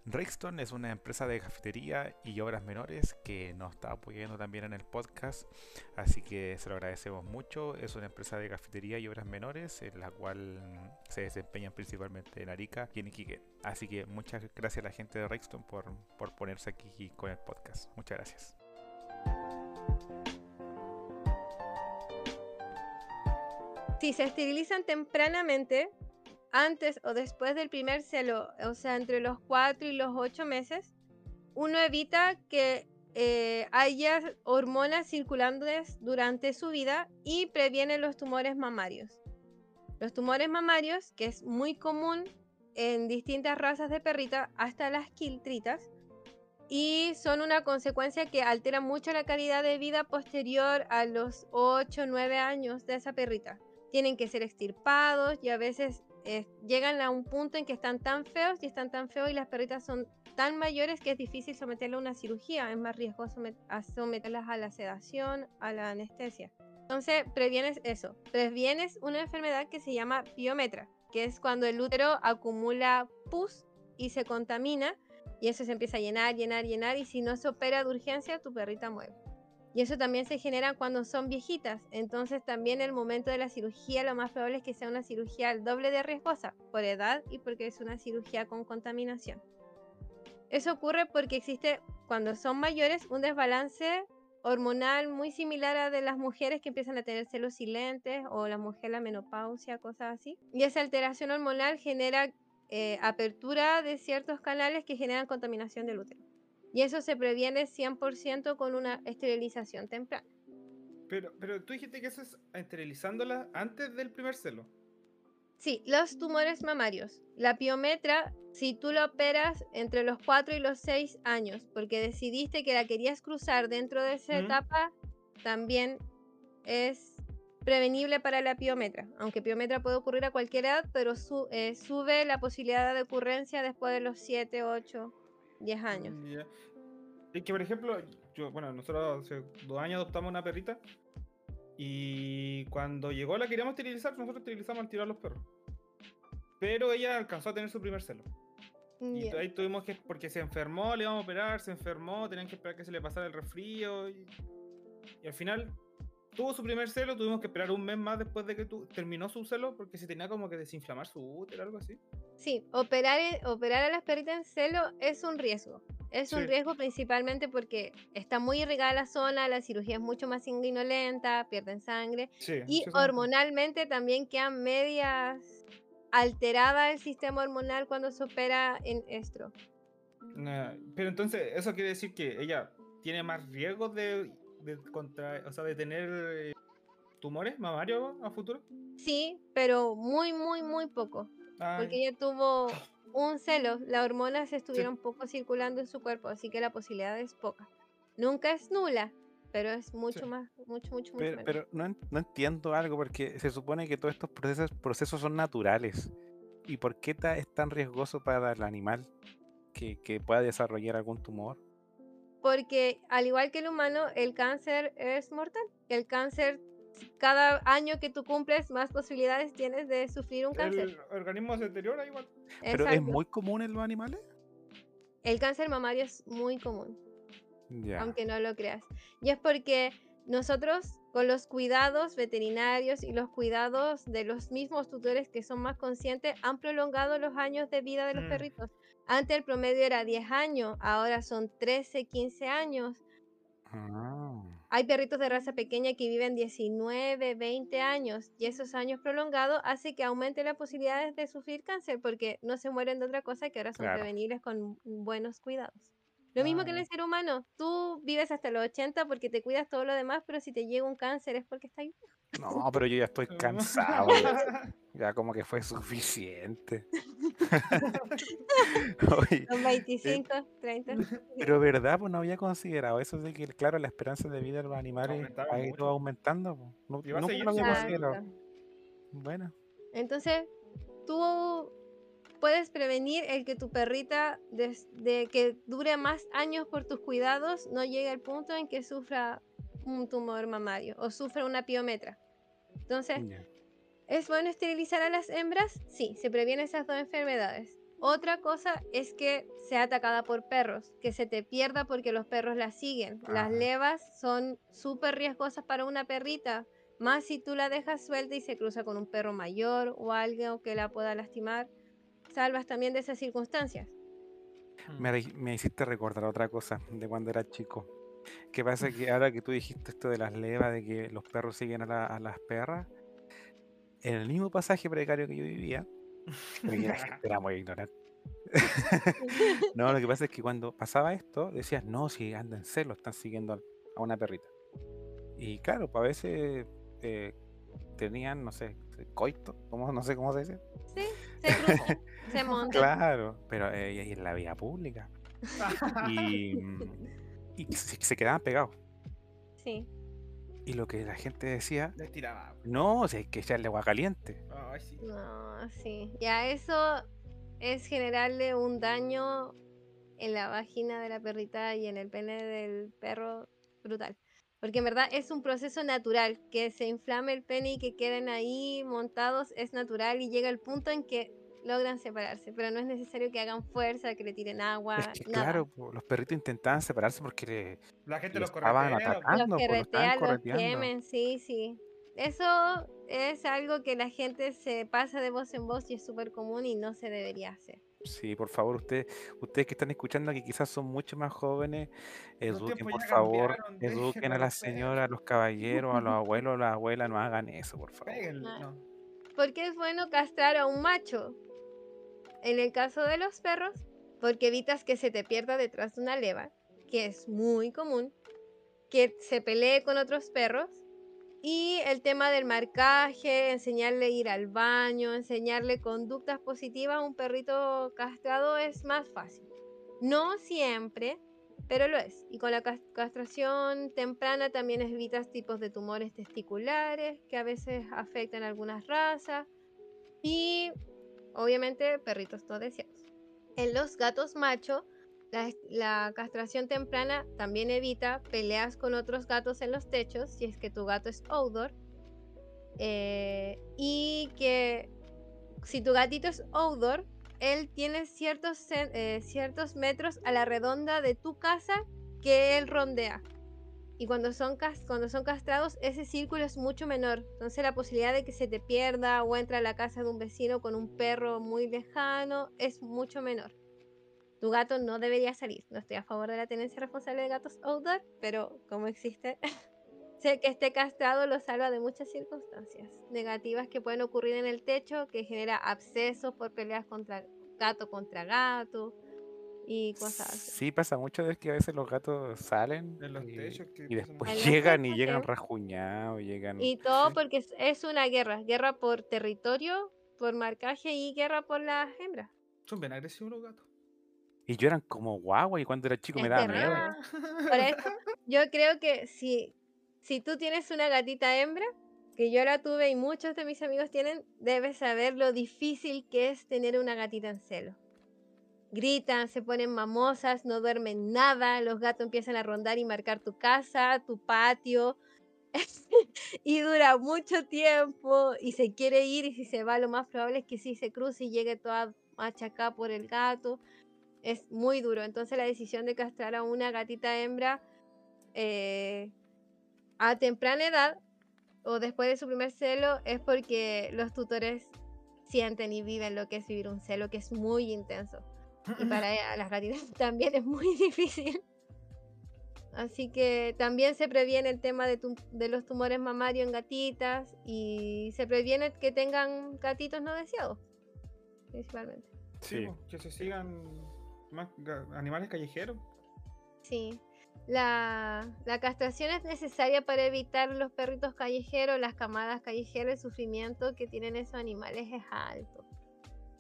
Rexton es una empresa de cafetería y obras menores que nos está apoyando también en el podcast, así que se lo agradecemos mucho. Es una empresa de cafetería y obras menores en la cual mm, se desempeñan principalmente en Arica y en Iquique. Así que muchas gracias a la gente de Rexton por, por ponerse aquí con el podcast. Muchas gracias.
Si se esterilizan tempranamente, antes o después del primer celo, o sea, entre los 4 y los 8 meses, uno evita que eh, haya hormonas circulantes durante su vida y previene los tumores mamarios. Los tumores mamarios, que es muy común en distintas razas de perrita, hasta las quiltritas, y son una consecuencia que altera mucho la calidad de vida posterior a los 8 o 9 años de esa perrita tienen que ser extirpados y a veces eh, llegan a un punto en que están tan feos y están tan feos y las perritas son tan mayores que es difícil someterlas a una cirugía, es más riesgoso met- a someterlas a la sedación, a la anestesia. Entonces, previenes eso, previenes una enfermedad que se llama piometra, que es cuando el útero acumula pus y se contamina y eso se empieza a llenar, llenar, llenar y si no se opera de urgencia, tu perrita muere. Y eso también se genera cuando son viejitas. Entonces también el momento de la cirugía lo más probable es que sea una cirugía doble de riesgosa por edad y porque es una cirugía con contaminación. Eso ocurre porque existe cuando son mayores un desbalance hormonal muy similar a de las mujeres que empiezan a tener celos silentes o la mujer la menopausia, cosas así. Y esa alteración hormonal genera eh, apertura de ciertos canales que generan contaminación del útero. Y eso se previene 100% con una esterilización temprana.
Pero, pero tú dijiste que eso es esterilizándola antes del primer celo.
Sí, los tumores mamarios. La piometra, si tú la operas entre los 4 y los 6 años, porque decidiste que la querías cruzar dentro de esa
Mm.
etapa, también es prevenible para la piometra. Aunque piometra puede ocurrir a cualquier edad, pero su- eh, sube la posibilidad de ocurrencia después de los 7, 8, 10 años.
Mm. Es que, por ejemplo, yo, bueno, nosotros hace dos años adoptamos una perrita y cuando llegó la queríamos esterilizar, nosotros esterilizamos al tirar los perros. Pero ella alcanzó a tener su primer celo. Y ahí tuvimos que, porque se enfermó, le íbamos a operar, se enfermó, tenían que esperar que se le pasara el resfrío. Y, y al final tuvo su primer celo, tuvimos que esperar un mes más después de que tu- terminó su celo, porque se tenía como que desinflamar su útero, algo así.
Sí, operar, e- operar a las perritas en celo es un riesgo. Es un
Sí.
riesgo principalmente porque está muy irrigada la zona, la cirugía es mucho más sanguinolenta, pierden sangre
Sí,
y hormonalmente también quedan medias alterada el sistema hormonal cuando se opera en estro.
Nah, pero entonces, eso quiere decir que ella tiene más riesgos de, de contra, o sea, de tener eh, tumores mamarios a futuro.
Sí, pero muy, muy, muy poco.
Ah,
Porque ella tuvo un celo, las hormonas estuvieron poco circulando en su cuerpo, así que la posibilidad es poca. Nunca es nula, pero es mucho
Sí.
más, mucho, mucho, mucho
Pero,
menos.
pero no, no entiendo algo, porque se supone que todos estos procesos, procesos son naturales. ¿Y por qué ta- es tan riesgoso para el animal que, que pueda desarrollar algún tumor?
Porque al igual que el humano, el cáncer es mortal. El cáncer, cada año que tú cumples, más posibilidades tienes de sufrir un cáncer.
el organismo se deteriora igual.
¿Pero es
Exacto.
muy común en los animales?
El cáncer mamario es muy común. Aunque no lo creas. Y es porque nosotros, con los cuidados veterinarios y los cuidados de los mismos tutores que son más conscientes, han prolongado los años de vida de los
Mm.
perritos. Antes el promedio era 10 años, ahora son 13, 15 años.
Ah,
Hay perritos de raza pequeña que viven 19, 20 años y esos años prolongados hace que aumente las posibilidades de sufrir cáncer porque no se mueren de otra cosa que ahora son
Claro.
prevenibles con buenos cuidados. Lo mismo que en el ser humano, tú vives hasta los 80 porque te cuidas todo lo demás, pero si te llega un cáncer es porque está ahí.
No, pero yo ya estoy cansado. ya- como que fue suficiente. Oye,
Son 25, 30.
pero verdad, pues no había considerado eso de que, claro, la esperanza de vida de los animales ha ido aumentando. pues. No, nunca lo había considerado. Bueno,
Entonces, tú puedes prevenir el que tu perrita, des- de que dure más años por tus cuidados, no llegue al punto en que sufra un tumor mamario o sufra una piometra. Entonces. ¿es bueno esterilizar a las hembras? Sí, se previene esas dos enfermedades. Otra cosa es que sea atacada por perros, que se te pierda porque los perros la siguen. Las levas son súper riesgosas para una perrita, más si tú la dejas suelta y se cruza con un perro mayor o alguien que la pueda lastimar. Salvas también de esas circunstancias.
Me, me hiciste recordar otra cosa de cuando era chico. Que pasa que ahora que tú dijiste esto de las levas, de que los perros siguen a, la- a las perras, en el mismo pasaje precario que yo vivía, la gente era muy ignorante. no, lo que pasa es que cuando pasaba esto, decías, no, si andan en celo, están siguiendo a una perrita. Y claro, pues a veces eh, tenían, no sé, coito, ¿cómo? no sé cómo se dice.
Sí, se montan.
Claro, pero eh, en la vía pública. Y, mm, y se, se quedaban pegados.
Sí.
Y lo que la gente decía,
Les tiraba.
no, si hay que echarle agua caliente.
Ay, sí.
No, sí. Ya eso es generarle un daño en la vagina de la perrita y en el pene del perro brutal. Porque en verdad es un proceso natural. Que se inflame el pene y que queden ahí montados es natural y llega el punto en que logran separarse. Pero no es necesario que hagan fuerza, que le tiren agua,
Es que
nada.
claro, los perritos intentaban separarse porque le-
La gente
lo
los
estaban
corretea.
atacando,
los los
correteando.
quemen, sí, sí. Eso es algo que la gente se pasa de voz en voz y es súper común y no se debería hacer.
Sí, por favor, ustedes, ustedes que están escuchando que quizás son mucho más jóvenes, eduquen por favor, eduquen a las señoras, a los caballeros, a los abuelos, a las abuelas, no hagan eso, por favor.
Ah.
no.
¿Por qué es bueno castrar a un macho? En el caso de los perros, porque evitas que se te pierda detrás de una leva, que es muy común, que se pelee con otros perros, y el tema del marcaje, enseñarle a ir al baño, enseñarle conductas positivas a un perrito castrado es más fácil. No siempre, pero lo es. Y con la cas- castración temprana también evitas tipos de tumores testiculares que a veces afectan algunas razas. Y obviamente perritos no deseados. En los gatos macho, la, castración temprana también evita peleas con otros gatos en los techos, si es que tu gato es outdoor. Eh, y que si tu gatito es outdoor, él tiene ciertos, eh, ciertos metros a la redonda de tu casa que él rondea. Y cuando son, cuando son castrados, ese círculo es mucho menor. Entonces la posibilidad de que se te pierda o entre a la casa de un vecino con un perro muy lejano es mucho menor. Tu gato no debería salir. No estoy a favor de la tenencia responsable de gatos outdoor, pero como existe, sé que esté castrado lo salva de muchas circunstancias negativas que pueden ocurrir en el techo, que genera abscesos por peleas contra gato contra gato y cosas así.
Sí, pasa mucho de que a veces los gatos salen
En los
y,
techos que
y después llegan y llegan rajuñados, llegan...
Y todo porque es, es una guerra, guerra por territorio, por marcaje y guerra por las hembras.
Son bien agresivos los gatos.
Y yo eran como guagua y cuando era chico me daba miedo.
Por eso, yo creo que si, si tú tienes una gatita hembra, que yo la tuve y muchos de mis amigos tienen, debes saber lo difícil que es tener una gatita en celo. Gritan, se ponen mamosas, no duermen nada, los gatos empiezan a rondar y marcar tu casa, tu patio, y dura mucho tiempo y se quiere ir y si se va lo más probable es que sí se cruce y llegue toda machacada por el gato. Es muy duro. Entonces la decisión de castrar a una gatita hembra eh, a temprana edad o después de su primer celo es porque los tutores sienten y viven lo que es vivir un celo que es muy intenso. Y para ella- las gatitas también es muy difícil. Así que también se previene el tema de, de los tumores mamarios en gatitas y se previene que tengan gatitos no deseados, principalmente.
Sí, que se sigan más animales callejeros.
Sí. La, la castración es necesaria para evitar los perritos callejeros, las camadas callejeras, el sufrimiento que tienen esos animales es alto.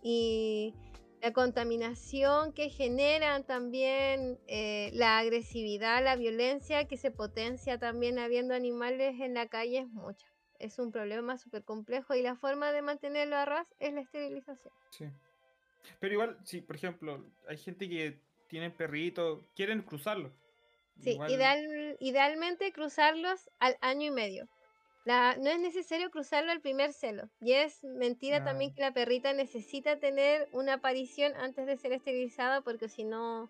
Y la contaminación que generan también, eh, la agresividad, la violencia que se potencia también habiendo animales en la calle es mucha. Es un problema súper complejo y la forma de mantenerlo a ras es la esterilización.
Sí. Pero igual, si por ejemplo, hay gente que tiene perritos, quieren cruzarlo.
Sí,
Igual-
ideal- idealmente cruzarlos al año y medio. La- no es necesario cruzarlo al primer celo. Y es mentira también
Ah.
que la perrita necesita tener una aparición antes de ser esterilizada porque si no,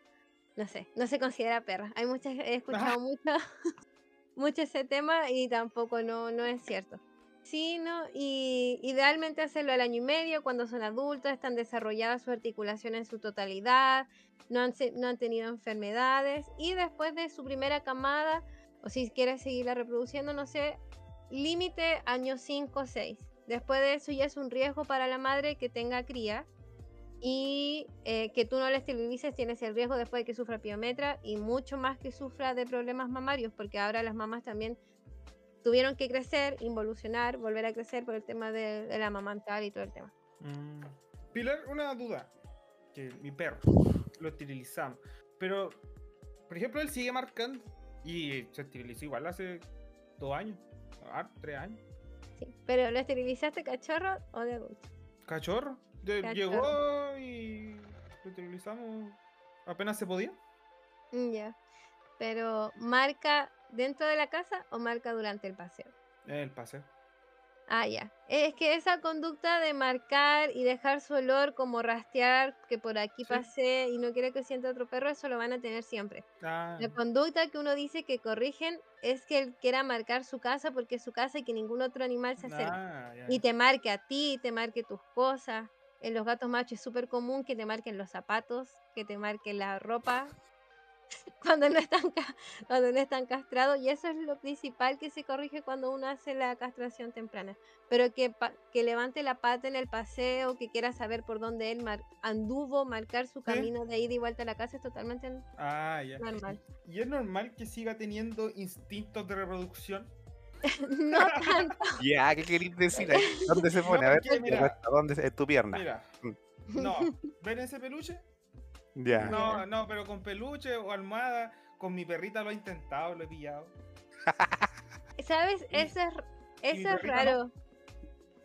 no sé, no se considera perra. Hay muchas, he escuchado mucho, mucho ese tema y tampoco no, no es cierto. Sí, ¿no? Y idealmente hacerlo al año y medio, cuando son adultos, están desarrolladas sus articulaciones en su totalidad, no han, no han tenido enfermedades y después de su primera camada, o si quieres seguirla reproduciendo, no sé, límite años 5 o 6. Después de eso ya es un riesgo para la madre que tenga cría y eh, que tú no la esterilices, tienes el riesgo después de que sufra piometra y mucho más que sufra de problemas mamarios, porque ahora las mamás también tuvieron que crecer, involucionar, volver a crecer por el tema de, de la amamantar y todo el tema.
Mm. Pilar, una duda. Que mi perro lo esterilizamos. Pero, por ejemplo, él sigue marcando. Y se esterilizó igual hace dos años. Ah, tres años.
Sí. Pero ¿lo esterilizaste cachorro o de adulto?
Cachorro. De-
Cachorro.
Llegó y lo esterilizamos apenas se podía.
Mm, Ya. Pero ¿marca dentro de la casa o marca durante el paseo?
El paseo.
Ah, ya. Es que esa conducta de marcar y dejar su olor como rastrear que por aquí
Sí.
pasé y no quiere que sienta otro perro, eso lo van a tener siempre.
Ah,
La conducta que uno dice que corrigen es que él quiera marcar su casa porque es su casa y que ningún otro animal se acerque.
ah.
Y te marque a ti, te marque tus cosas. En los gatos machos es súper común que te marquen los zapatos, que te marquen la ropa cuando no están cuando no están castrados y eso es lo principal que se corrige cuando uno hace la castración temprana. Pero que, que levante la pata en el paseo, que quiera saber por dónde él mar- anduvo, marcar su camino de ida y vuelta a la casa es totalmente
Ah, ya.
normal.
¿Y es normal que siga teniendo instintos de reproducción?
no tanto.
Ya, ¿qué queréis decir ahí? ¿Dónde se pone? A ver,
mira,
¿dónde es tu pierna?
Mira.
Mm.
No, ¿ven ese peluche?
Ya.
No, no, pero con peluche o almohada, con mi perrita lo he intentado, lo he pillado.
¿Sabes? Eso es, eso es
no.
raro.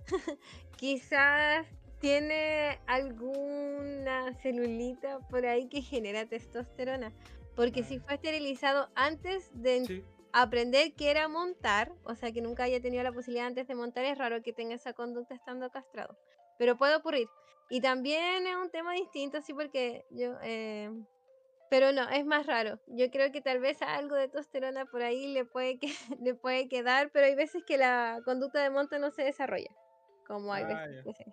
Quizás tiene alguna celulita por ahí que genera testosterona. Porque si
Ah.
fue esterilizado antes de
Sí.
aprender qué era montar, o sea que nunca haya tenido la posibilidad antes de montar, es raro que tenga esa conducta estando castrado. Pero puede ocurrir. Y también es un tema distinto, sí, porque yo... eh, pero no, es más raro. Yo creo que tal vez algo de testosterona por ahí le puede, que, le puede quedar, pero hay veces que la conducta de monta no se desarrolla. Como hay
Ah,
veces
ya.
que sí.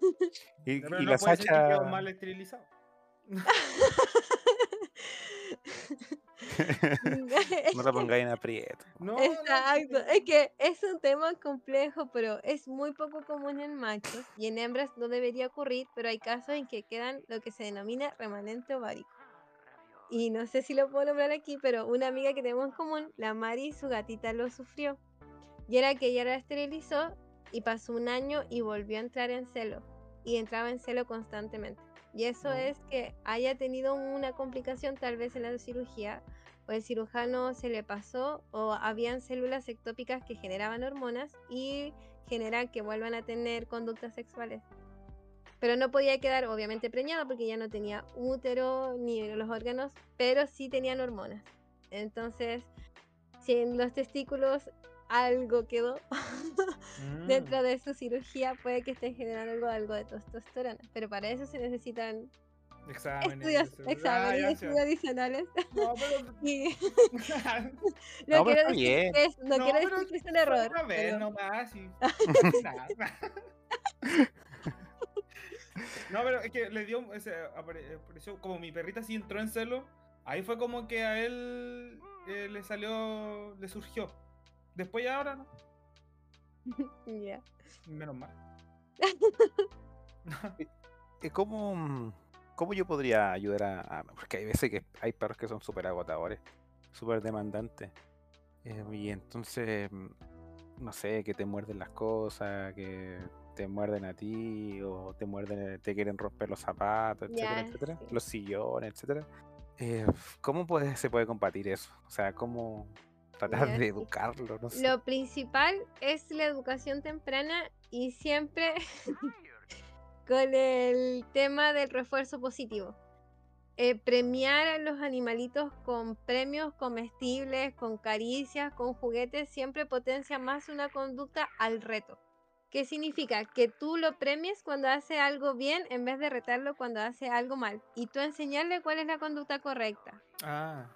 Y,
Pero
y
no
la
puede ser que
Sacha,
mal esterilizado.
No la pongáis en aprieto.
No, no,
Exacto, es que es un tema complejo, pero es muy poco común en machos y en hembras no debería ocurrir, pero hay casos en que quedan lo que se denomina remanente ovárico. Y no sé si lo puedo nombrar aquí, pero una amiga que tenemos en común, la Mari, su gatita lo sufrió. Y era que ella la esterilizó y pasó un año y volvió a entrar en celo. Y entraba en celo constantemente. Y eso
No.
es que haya tenido una complicación tal vez en la cirugía, o el cirujano se le pasó, o habían células ectópicas que generaban hormonas y generan que vuelvan a tener conductas sexuales. Pero no podía quedar obviamente preñada porque ya no tenía útero ni los órganos, pero sí tenían hormonas. Entonces, si en los testículos algo quedó
Mm.
dentro de su cirugía, puede que esté generando algo, algo de testosterona. Pero para eso se necesitan
Exámenes.
estudios.
Ah,
exámenes
ya,
estudios adicionales.
No, pero.
Y
No,
no, quiero decir que es, no
No,
quiero
pero
decir que es un error.
Una vez
pero-
nomás y. No, pero es que le dio. ese, apare- apareció como mi perrita sí entró en celo. Ahí fue como que a él eh, le salió. Le surgió. Después y ahora no.
Ya.
Menos mal.
¿Y ¿Cómo, ¿Cómo yo podría ayudar a, a- Porque hay veces que hay perros que son súper agotadores, súper demandantes. eh, y entonces, mm, no sé, que te muerden las cosas, que te muerden a ti, o te muerden, te quieren romper los zapatos, etcétera,
Ya,
etcétera,
sí.
los sillones, etcétera. Eh, ¿Cómo puede, se puede combatir eso? O sea, ¿cómo tratar de educarlo? No sé.
Lo principal es la educación temprana y siempre con el tema del refuerzo positivo. Eh, premiar a los animalitos con premios comestibles, con caricias, con juguetes, siempre potencia más una conducta al reto. ¿Qué significa? Que tú lo premies cuando hace algo bien en vez de retarlo cuando hace algo mal. Y tú enseñarle cuál es la conducta correcta.
Ah.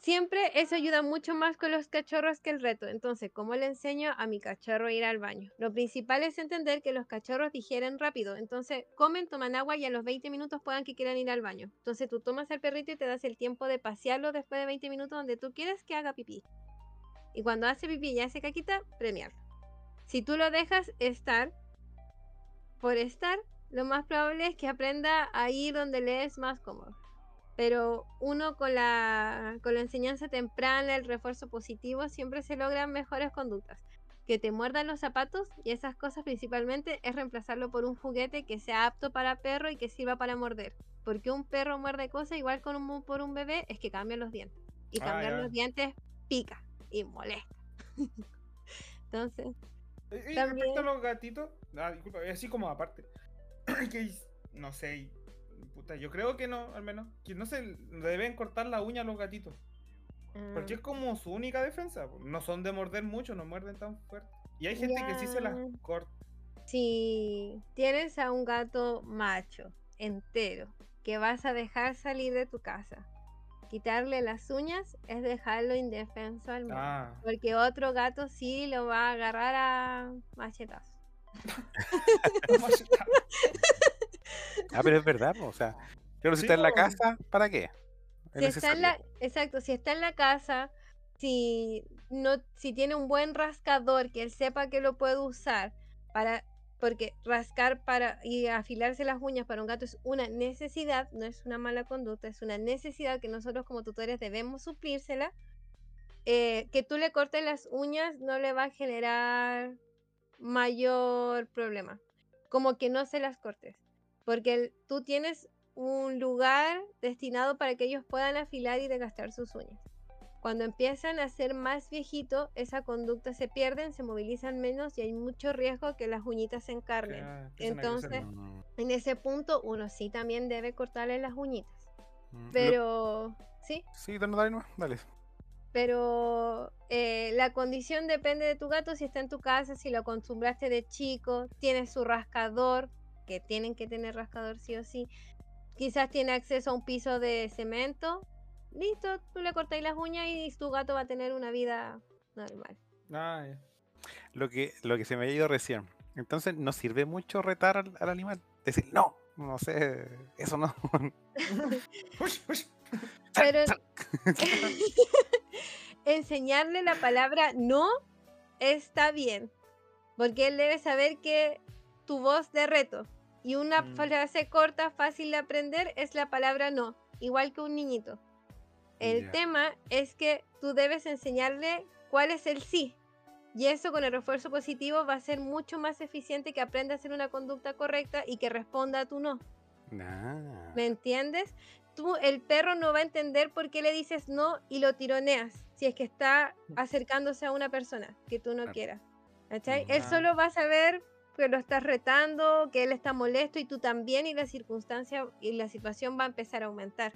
Siempre eso ayuda mucho más con los cachorros que el reto. Entonces, ¿cómo le enseño a mi cachorro a ir al baño? Lo principal es entender que los cachorros digieren rápido. Entonces, comen, toman agua y a los 20 minutos puedan que quieran ir al baño. Entonces, tú tomas al perrito y te das el tiempo de pasearlo después de 20 minutos donde tú quieres que haga pipí. Y cuando hace pipí y hace caquita, premiarlo. Si tú lo dejas estar por estar, lo más probable es que aprenda a ir donde le es más cómodo pero uno con la, con la enseñanza temprana, el refuerzo positivo, siempre se logran mejores conductas. Que te muerdan los zapatos y esas cosas principalmente es reemplazarlo por un juguete que sea apto para perro y que sirva para morder. Porque un perro muerde cosas igual con un, por un bebé es que cambia los dientes. Y
Ah,
cambiar
ya.
los dientes pica y molesta. Entonces,
Y- y
También-
respecto a los gatitos, ah, disculpa, así como aparte. que no sé, puta, yo creo que no, al menos, que no se deben cortar la uña a los gatitos. Porque es como su única defensa. No son de morder mucho, no muerden tan fuerte. Y hay gente que sí se las corta.
si tienes a un gato macho entero que vas a dejar salir de tu casa, quitarle las uñas es dejarlo indefenso al menos.
Ah,
Porque otro gato sí lo va a agarrar a machetazos.
Ah, pero es verdad, o sea, pero si
Sí,
está en la casa, ¿para qué? Es
Si está en la,
necesario.
exacto, si está en la casa, si no, si tiene un buen rascador que él sepa que lo puede usar para, porque rascar para y afilarse las uñas para un gato es una necesidad, no es una mala conducta, es una necesidad que nosotros como tutores debemos suplírsela. eh, que tú le cortes las uñas no le va a generar mayor problema. Como que no se las cortes. Porque el- tú tienes un lugar destinado para que ellos puedan afilar y desgastar sus uñas. Cuando empiezan a ser más viejitos, esa conducta se pierden, se movilizan menos y hay mucho riesgo que las uñitas se encarnen. Entonces, En ese punto, uno sí también debe cortarle las uñitas.
mm, lo-
Pero, sí,
Sí, dale, dale, dale.
pero eh, la condición depende de tu gato, si está en tu casa, si lo acostumbraste de chico, tiene su rascador, que tienen que tener rascador sí o sí. Quizás tiene acceso a un piso de cemento. Listo, tú le cortáis las uñas y tu gato va a tener una vida normal.
Ah.
Lo que, lo que se me ha ido recién. Entonces, ¿no sirve mucho retar al, al animal? Decir, no, no sé, eso no.
Ush, ush.
Pero enseñarle la palabra no está bien. Porque él debe saber que tu voz de reto y una
Mm.
frase corta, fácil de aprender, es la palabra no. Igual que un niñito. El tema es que tú debes enseñarle cuál es el sí. Y eso con el refuerzo positivo va a ser mucho más eficiente que aprenda a hacer una conducta correcta y que responda a tu no.
Nah.
¿Me entiendes? Tú, el perro no va a entender por qué le dices no y lo tironeas si es que está acercándose a una persona que tú no
Claro.
quieras. ¿Cachai? Él
Ah.
solo va a saber que lo estás retando, que él está molesto y tú también y la circunstancia y la situación va a empezar a aumentar.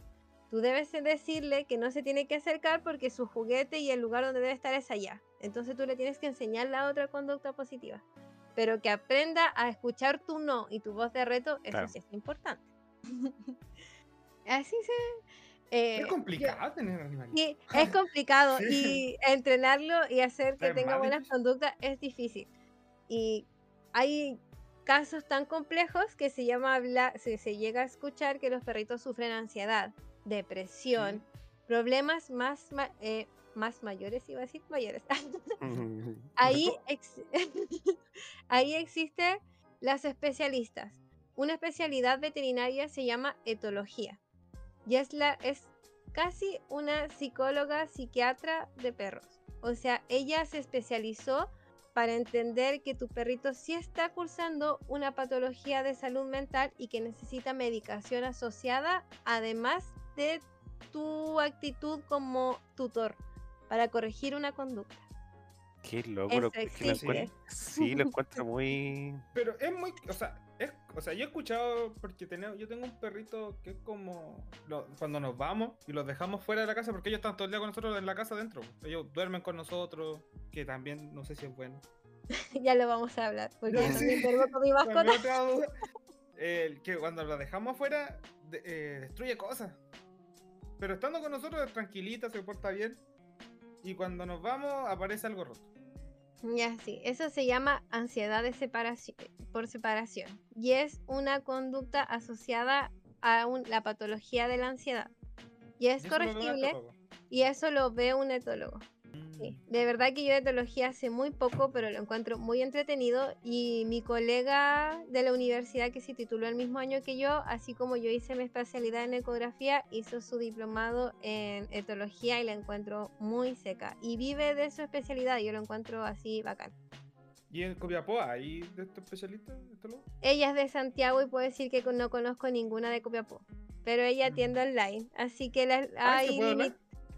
Tú debes de decirle que no se tiene que acercar porque su juguete y el lugar donde debe estar es allá. Entonces tú le tienes que enseñar la otra conducta positiva. Pero que aprenda a escuchar tu no y tu voz de reto, eso
Claro.
sí es importante. Así se... eh,
Es
yo-
complicado tener animalitos.
Es complicado
Sí.
y entrenarlo y hacer que tenga buenas conductas es difícil. Y hay casos tan complejos que se llama habla- se, se llega a escuchar que los perritos sufren ansiedad, depresión, problemas más, ma- eh, más mayores, iba a decir mayores. ahí, ex- ahí existen las especialistas. Una especialidad veterinaria se llama etología y es, la, es casi una psicóloga psiquiatra de perros. O sea, ella se especializó para entender que tu perrito sí está cursando una patología de salud mental y que necesita medicación asociada, además de tu actitud como tutor, para corregir una conducta.
Qué loco.
Eso
Lo, es que lo
existe.
encuentro- sí, lo encuentro muy.
Pero es muy, o sea, es, o sea, yo he escuchado porque tenemos, yo tengo un perrito que es como lo- cuando nos vamos y los dejamos fuera de la casa porque ellos están todo el día con nosotros en la casa adentro. Ellos duermen con nosotros, que también no sé si es bueno.
ya lo vamos a hablar, porque yo
Sí.
con mi mascota.
El que cuando lo dejamos afuera de- eh, destruye cosas. Pero estando con nosotros es tranquilita, se porta bien. Y cuando nos vamos aparece algo roto.
Ya, sí, eso se llama ansiedad de separación, por separación y es una conducta asociada a un- la patología de la ansiedad. Y es corregible y eso lo ve un etólogo. Sí, de verdad que yo de etología hace muy poco, pero lo encuentro muy entretenido y mi colega de la universidad que se tituló el mismo año que yo, así como yo hice mi especialidad en ecografía, hizo su diplomado en etología y la encuentro muy seca y vive de su especialidad yo lo encuentro así bacán.
¿Y en Copiapó hay de este especialista? etólogo?
Ella es de Santiago y puedo decir que no conozco ninguna de Copiapó, pero ella
Mm.
atiende online, así que la-
Ah, ¿se
hay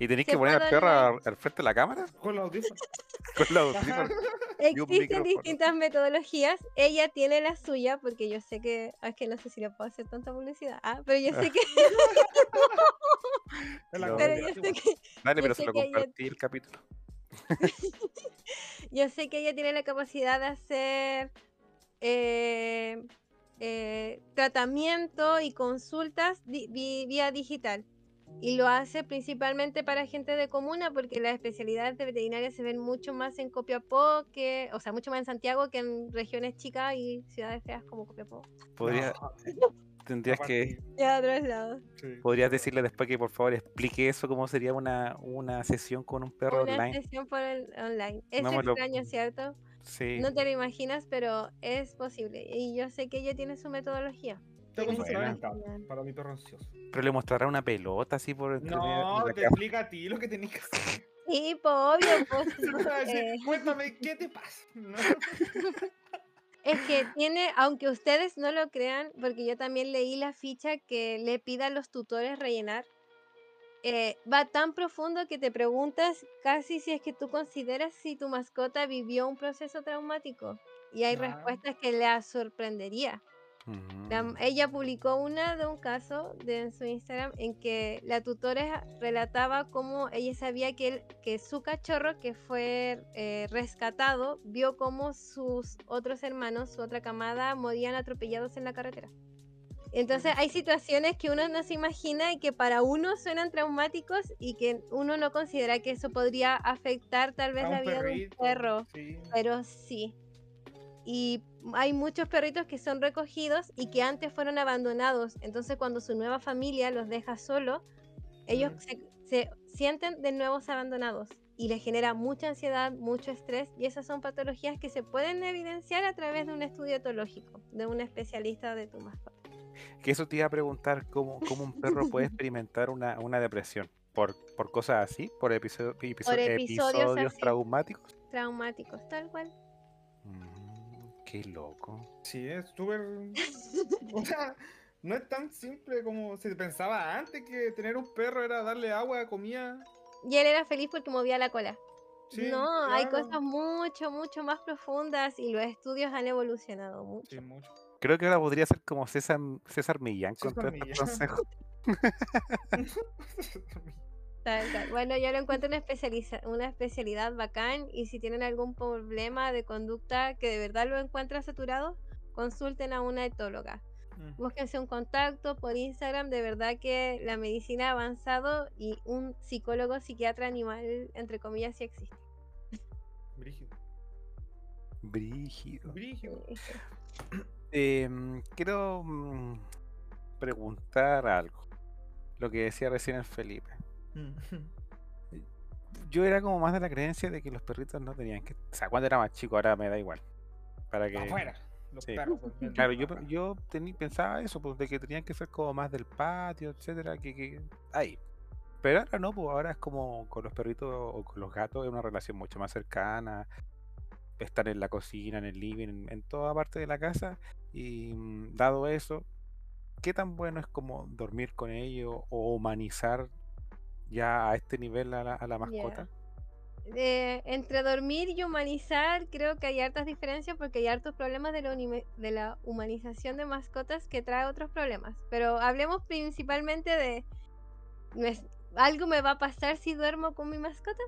¿Y tenéis que poner al perro al, al frente de la cámara?
Con los audífonos.
Con la audífonos.
Existen distintas metodologías. Ella tiene la suya, porque yo sé que. ah, Es que no sé si le puedo hacer tanta publicidad. Ah, pero yo sé que.
Es la
No,
pero yo sé
igual.
que,
Dale, pero se lo
ella-
compartí el capítulo.
yo sé que ella tiene la capacidad de hacer eh, eh, tratamiento y consultas di- vía digital. Y lo hace principalmente para gente de comuna, porque las especialidades de veterinaria se ven mucho más en Copiapó, que, o sea, mucho más en Santiago que en regiones chicas y ciudades feas como Copiapó.
Podría,
No,
tendrías que,
aparte,
Y a otros lados.
sí.
podrías decirle después que por favor explique eso, cómo sería una, una sesión con un perro
Una
online.
sesión por el online. Es
No lo-
extraño, ¿cierto?
Sí.
No te lo imaginas, pero es posible. Y yo sé que ella tiene su metodología.
Tengo para mi perro ansioso.
Pero le mostrará una pelota así por de
No, te explica a ti lo que tenés que hacer.
Sí, pues obvio, pues. Eh,
Cuéntame, ¿qué te pasa? No.
es que tiene, aunque ustedes no lo crean, porque yo también leí la ficha que le pida a los tutores rellenar, eh, va tan profundo que te preguntas casi si es que tú consideras si tu mascota vivió un proceso traumático. Y hay
Ah.
respuestas que le sorprendería. La-
Mm.
ella publicó una de un caso de, en su Instagram en que la tutora relataba cómo ella sabía que, él- que su cachorro que fue eh, rescatado vio cómo sus otros hermanos, su otra camada, morían atropellados en la carretera. Entonces hay situaciones que uno no se imagina y que para uno suenan traumáticos y que uno no considera que eso podría afectar tal vez la vida de un
perrito,
perro,
sí.
pero sí. Y hay muchos perritos que son recogidos y que antes fueron abandonados. Entonces cuando su nueva familia los deja solo, ellos se, se sienten de nuevos abandonados y les genera mucha ansiedad, mucho estrés y esas son patologías que se pueden evidenciar a través de un estudio etológico, de un especialista de tu mascota.
Que eso te iba a preguntar, ¿cómo, cómo un perro puede experimentar una, una depresión? ¿Por, ¿Por cosas así? ¿Por, episodio-
Por episodios
episodios
así.
traumáticos?
Traumáticos, tal cual.
Mm, qué loco.
Sí, es súper. o sea, no es tan simple como se pensaba antes que tener un perro era darle agua, comida.
Y él era feliz porque movía la cola.
Sí,
no, hay cosas mucho, mucho más profundas y los estudios han evolucionado mucho.
Sí, mucho.
Creo que ahora podría ser como César, César Millán con
César
todos estos
Millán.
consejos.
Tal, tal. Bueno, yo lo encuentro una, especializa una especialidad bacán y si tienen algún problema de conducta que de verdad lo encuentran saturado, consulten a una etóloga.
Mm.
Búsquense un contacto por Instagram, de verdad que la medicina ha avanzado y un psicólogo, psiquiatra animal, entre comillas, sí existe.
Brígido.
Brígido.
Brígido.
Em, quiero mm, preguntar algo. Lo que decía recién el Felipe. Yo era como más de la creencia de que los perritos no tenían que. O sea, cuando era más chico, ahora me da igual. Para que.
Afuera. Los
sí.
perros.
Claro, yo, yo tení- pensaba eso, pues, de que tenían que ser como más del patio, etcétera, que, que ahí. Pero ahora no, pues ahora es como con los perritos o con los gatos, es una relación mucho más cercana. Están en la cocina, en el living, en, en toda parte de la casa. Y mm, dado eso, ¿qué tan bueno es como dormir con ellos o humanizar ya a este nivel a la, a la mascota?
Eh, entre dormir y humanizar, creo que hay hartas diferencias porque hay hartos problemas de la, unime- de la humanización de mascotas que trae otros problemas. Pero hablemos principalmente de. ¿no es- ¿Algo me va a pasar si duermo con mi mascota?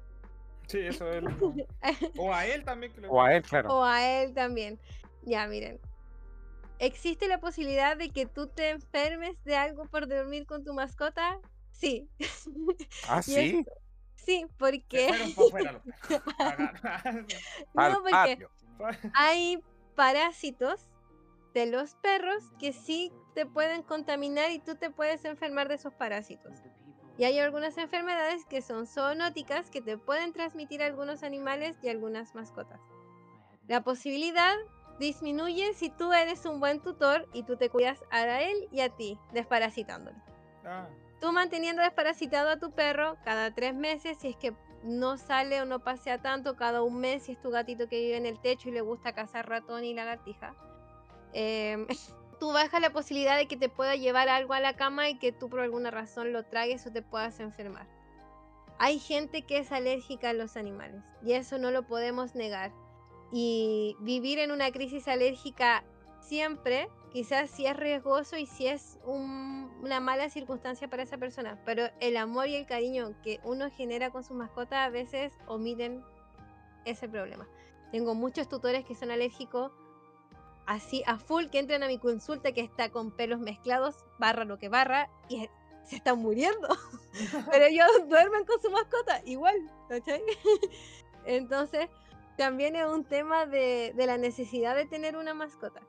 Sí, eso es. lo- O a él también. Que le
O a él, claro.
O a él también. Ya, miren. ¿Existe la posibilidad de que tú te enfermes de algo por dormir con tu mascota? Sí.
Ah, sí.
Sí, porque
fueron
no, porque hay parásitos de los perros que sí te pueden contaminar y tú te puedes enfermar de esos parásitos. Y hay algunas enfermedades que son zoonóticas que te pueden transmitir algunos animales y algunas mascotas. La posibilidad disminuye si tú eres un buen tutor y tú te cuidas a él y a ti, desparasitándolo.
Ah,
Tú manteniendo desparasitado a tu perro cada tres meses, si es que no sale o no pasea tanto, cada un mes, si es tu gatito que vive en el techo y le gusta cazar ratón y lagartija. em, tú bajas la posibilidad de que te pueda llevar algo a la cama y que tú por alguna razón lo tragues o te puedas enfermar. Hay gente que es alérgica a los animales y eso no lo podemos negar. Y vivir en una crisis alérgica siempre, quizás sí es riesgoso y sí es un- una mala circunstancia para esa persona, pero el amor y el cariño que uno genera con su mascota a veces omiten ese problema. Tengo muchos tutores que son alérgicos así a full que entran a mi consulta que está con pelos mezclados, barra lo que barra, y se están muriendo. Pero ellos duermen con su mascota, igual, ¿cachai? Entonces, también es un tema de, de la necesidad de tener una mascota.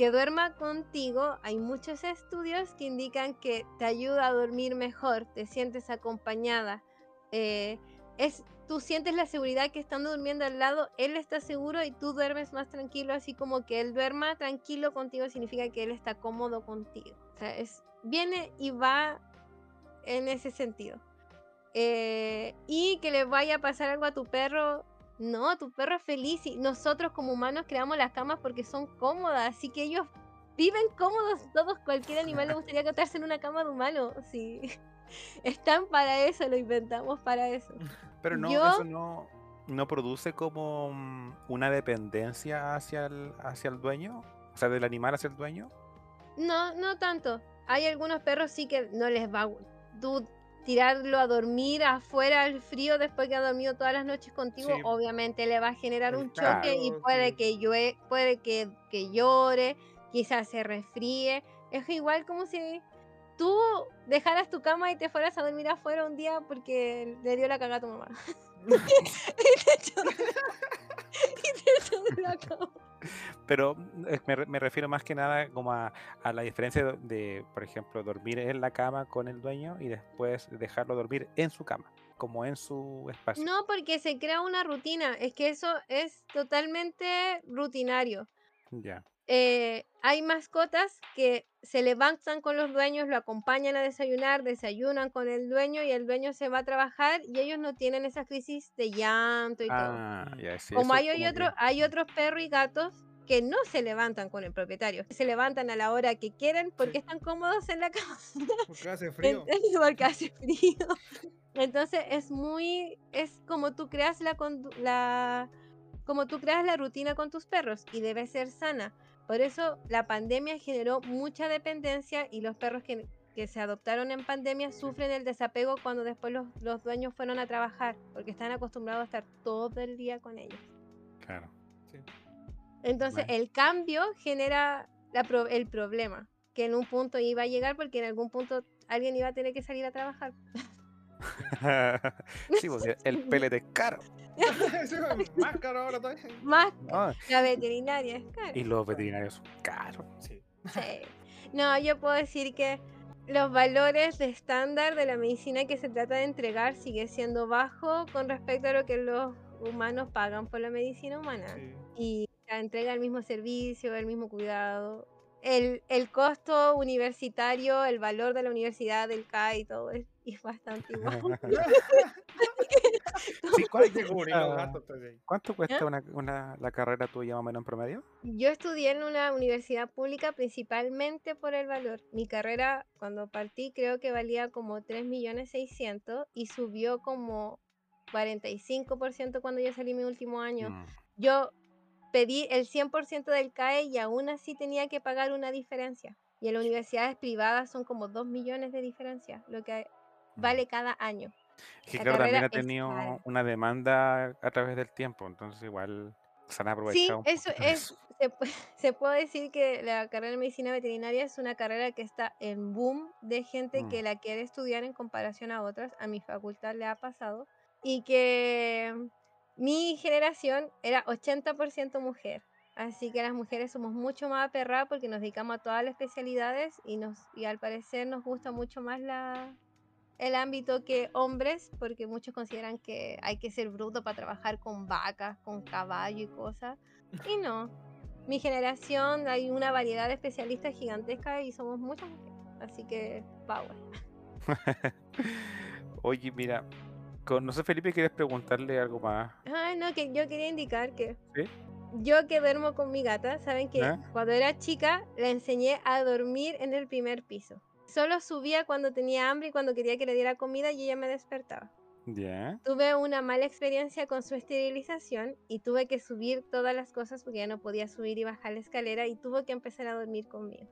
Que duerma contigo, hay muchos estudios que indican que te ayuda a dormir mejor, te sientes acompañada. eh, es, tú sientes la seguridad que estando durmiendo al lado, él está seguro y tú duermes más tranquilo, así como que él duerma tranquilo contigo significa que él está cómodo contigo. Es, viene y va en ese sentido. Eh, y que le vaya a pasar algo a tu perro, no, tu perro es feliz y nosotros como humanos creamos las camas porque son cómodas, así que ellos viven cómodos todos, cualquier animal le gustaría acotarse en una cama de humano, sí. Están para eso, lo inventamos para eso.
Pero no,
Yo-
eso no, no produce como mm, una dependencia hacia el, hacia el dueño, o sea, del animal hacia el dueño.
No, no tanto. Hay algunos perros sí que no les va tú tirarlo a dormir afuera al frío después que ha dormido todas las noches contigo,
Sí.
obviamente le va a generar un choque y puede
sí.
que llue- puede que, que llore, quizás se resfríe. Es igual como si tú dejaras tu cama y te fueras a dormir afuera un día porque le dio la cagada a tu mamá. y te echó, y te echó de la cama.
Pero eh, me, me refiero más que nada como a, a la diferencia de, de, por ejemplo, dormir en la cama con el dueño y después dejarlo dormir en su cama, como en su espacio.
No, porque se crea una rutina. Es que eso es totalmente rutinario.
Ya.
Eh, hay mascotas que se levantan con los dueños, lo acompañan a desayunar, desayunan con el dueño y el dueño se va a trabajar y ellos no tienen esa crisis de llanto y todo.
Ah, sí,
Como hay, hay, otro, hay otros perros y gatos que no se levantan con el propietario, se levantan a la hora que quieren porque
Sí.
están cómodos en la cama.
Porque hace frío.
Entonces, porque hace frío. Entonces es muy, es como tú creas la, condu- la, como tú creas la rutina con tus perros y debe ser sana. Por eso la pandemia generó mucha dependencia y los perros que, que se adoptaron en pandemia sufren el desapego cuando después los, los dueños fueron a trabajar porque están acostumbrados a estar todo el día con ellos.
Claro.
Sí.
Entonces
Bueno.
el cambio genera la pro- el problema, que en un punto iba a llegar porque en algún punto alguien iba a tener que salir a trabajar.
sí, porque el pellet es caro.
Sí, Más caro ahora todavía.
Más
¿no?
la veterinaria es cara.
Y los veterinarios son caros.
Sí.
Sí. No, yo puedo decir que los valores de estándar de la medicina que se trata de entregar sigue siendo bajo con respecto a lo que los humanos pagan por la medicina humana.
sí.
Y la entrega el mismo servicio, el mismo cuidado. El, el costo universitario, el valor de la universidad, del CAI y todo es, es bastante igual.
Sí, ¿cuánto, cuesta, cuánto cuesta una, una- la carrera tuya más o menos en promedio?
Yo estudié en una universidad pública principalmente por el valor. Mi carrera cuando partí creo que valía como 3.600.000 y subió como 45% cuando yo salí mi último año.
Mm,
Yo pedí el 100% del CAE y aún así tenía que pagar una diferencia. Y en las universidades privadas son como 2 millones de diferencia, lo que
mm.
vale cada año.
Es que
La
claro, también ha tenido una demanda a través del tiempo, entonces igual se han
Sí,
aprovechado un
eso es, se, se puede decir que la carrera de medicina veterinaria es una carrera que está en boom de gente que
Mm.
la quiere estudiar en comparación a otras. A mi facultad le ha pasado. Y que mi generación era 80% mujer. Así que las mujeres somos mucho más aperradas porque nos dedicamos a todas las especialidades y, al parecer nos gusta mucho más la, el ámbito que hombres, porque muchos consideran que hay que ser bruto para trabajar con vacas, con caballo y cosas. Y no. Mi generación hay una variedad de especialistas gigantesca y somos muchas mujeres. Así que, power.
Oye, mira, no sé, Felipe, ¿quieres preguntarle algo más?
Ay, no, que yo quería indicar que
¿Sí?
yo que duermo con mi gata, saben que cuando era chica la enseñé a dormir en el primer piso. Solo subía cuando tenía hambre y cuando quería que le diera comida y ella me despertaba.
Ya.
Tuve una mala experiencia con su esterilización y tuve que subir todas las cosas porque ya no podía subir y bajar la escalera y tuvo que empezar a dormir conmigo.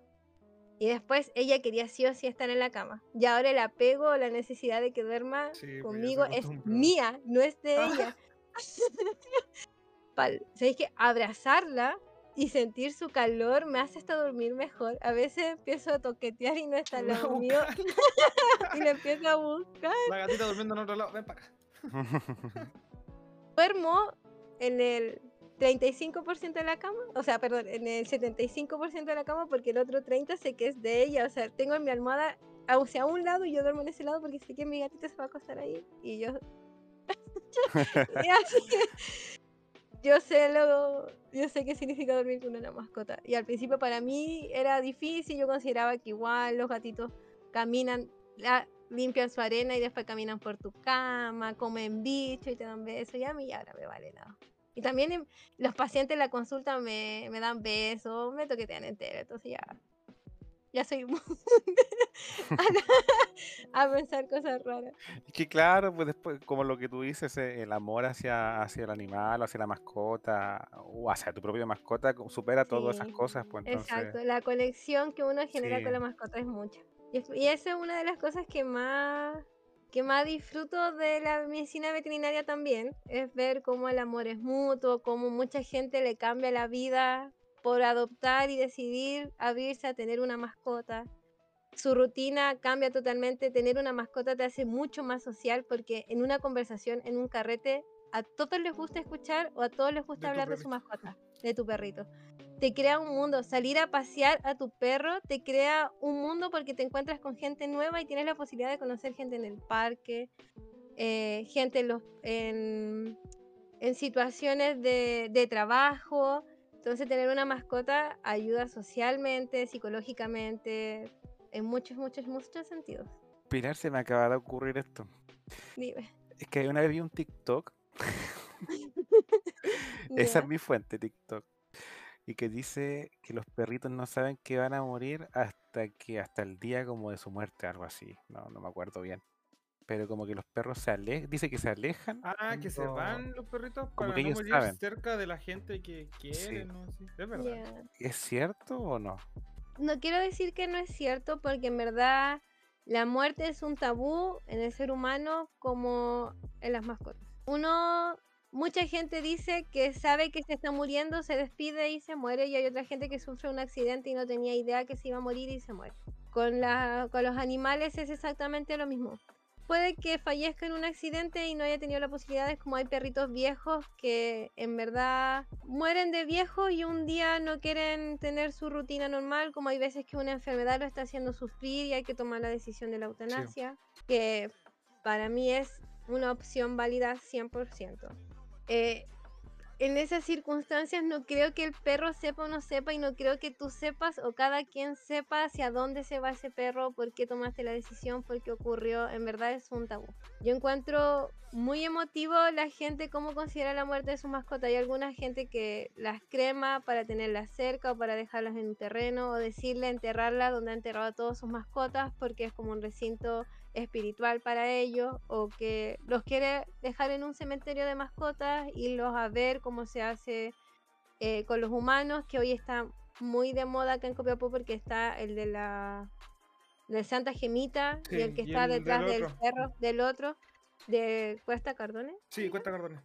Y después ella quería sí o sí estar en la cama. Y ahora el apego o la necesidad de que duerma
Sí, pues
conmigo es mía, no es de ella. Pal- ¿Sabéis que abrazarla y sentir su calor me hace hasta dormir mejor? A veces empiezo a toquetear y no está al
La
lado mío y le empiezo a buscar.
La gatita durmiendo en otro lado. Ven para acá.
duermo en el 35% de la cama, o sea, perdón, en el 75% de la cama porque el otro 30% sé que es de ella, o sea, tengo en mi almohada o sea, a un lado y yo duermo en ese lado porque sé que mi gatita se va a acostar ahí y yo... y así, yo sé lo, yo sé qué significa dormir con una mascota y al principio para mí era difícil, yo consideraba que igual los gatitos caminan, la- limpian su arena y después caminan por tu cama, comen bicho y te dan besos. Y a mí ahora me vale nada. Y también em, los pacientes en la consulta me, me dan besos, me toquetean entera. Entonces ya, ya soy muy a, a pensar cosas raras.
Es que claro, pues después, como lo que tú dices, eh, el amor hacia, hacia el animal, hacia la mascota, o hacia tu propia mascota, co- supera todas esas cosas, pues entonces...
Exacto, la conexión que uno genera
Sí.
con la mascota es mucha. Y esa es una de las cosas que más, que más disfruto de la medicina veterinaria también, es ver cómo el amor es mutuo, cómo mucha gente le cambia la vida por adoptar y decidir abrirse a tener una mascota. Su rutina cambia totalmente, tener una mascota te hace mucho más social porque en una conversación, en un carrete, a todos les gusta escuchar o a todos les gusta
De
hablar de su mascota. de tu perrito. Te crea un mundo. Salir a pasear a tu perro te crea un mundo porque te encuentras con gente nueva y tienes la posibilidad de conocer gente en el parque, eh, gente en, los, en, en situaciones de, de trabajo. Entonces tener una mascota ayuda socialmente, psicológicamente, en muchos, muchos, muchos sentidos.
Pilar, se me acaba de ocurrir esto.
Dime.
Es que una vez vi un TikTok. Esa es mi fuente, TikTok. Y que dice que los perritos no saben que van a morir hasta que hasta el día como de su muerte, algo así. No, no me acuerdo bien. Pero como que los perros se alejan, dice que se alejan.
Ah, que se van los perritos
como
para
que
no
ellos
morir
saben.
cerca de la gente que quieren, ¿no? Sí, es verdad.
¿Es cierto o no?
No quiero decir que no es cierto, porque en verdad la muerte es un tabú en el ser humano como en las mascotas. Uno, mucha gente dice que sabe que se está muriendo, se despide y se muere, y hay otra gente que sufre un accidente y no tenía idea que se iba a morir y se muere. Con, la, con los animales es exactamente lo mismo. Puede que fallezca en un accidente y no haya tenido la posibilidad, es como hay perritos viejos que en verdad mueren de viejos y un día no quieren tener su rutina normal, como hay veces que una enfermedad lo está haciendo sufrir y hay que tomar la decisión de la eutanasia, que para mí es una opción válida 100%. Eh, en esas circunstancias no creo que el perro sepa o no sepa y no creo que tú sepas o cada quien sepa hacia dónde se va ese perro, por qué tomaste la decisión, por qué ocurrió. En verdad es un tabú. Yo encuentro muy emotivo la gente cómo considera la muerte de su mascota. Hay alguna gente que las crema para tenerlas cerca o para dejarlas en un terreno o decirle enterrarla donde ha enterrado a todas sus mascotas porque es como un recinto espiritual para ellos o que los quiere dejar en un cementerio de mascotas irlos a ver cómo se hace eh, con los humanos que hoy está muy de moda acá en Copiapó porque está el de la del Santa Gemita y el que
y
está
el
detrás
del
del cerro del otro de Cuesta Cardones
Sí, cuesta cardones.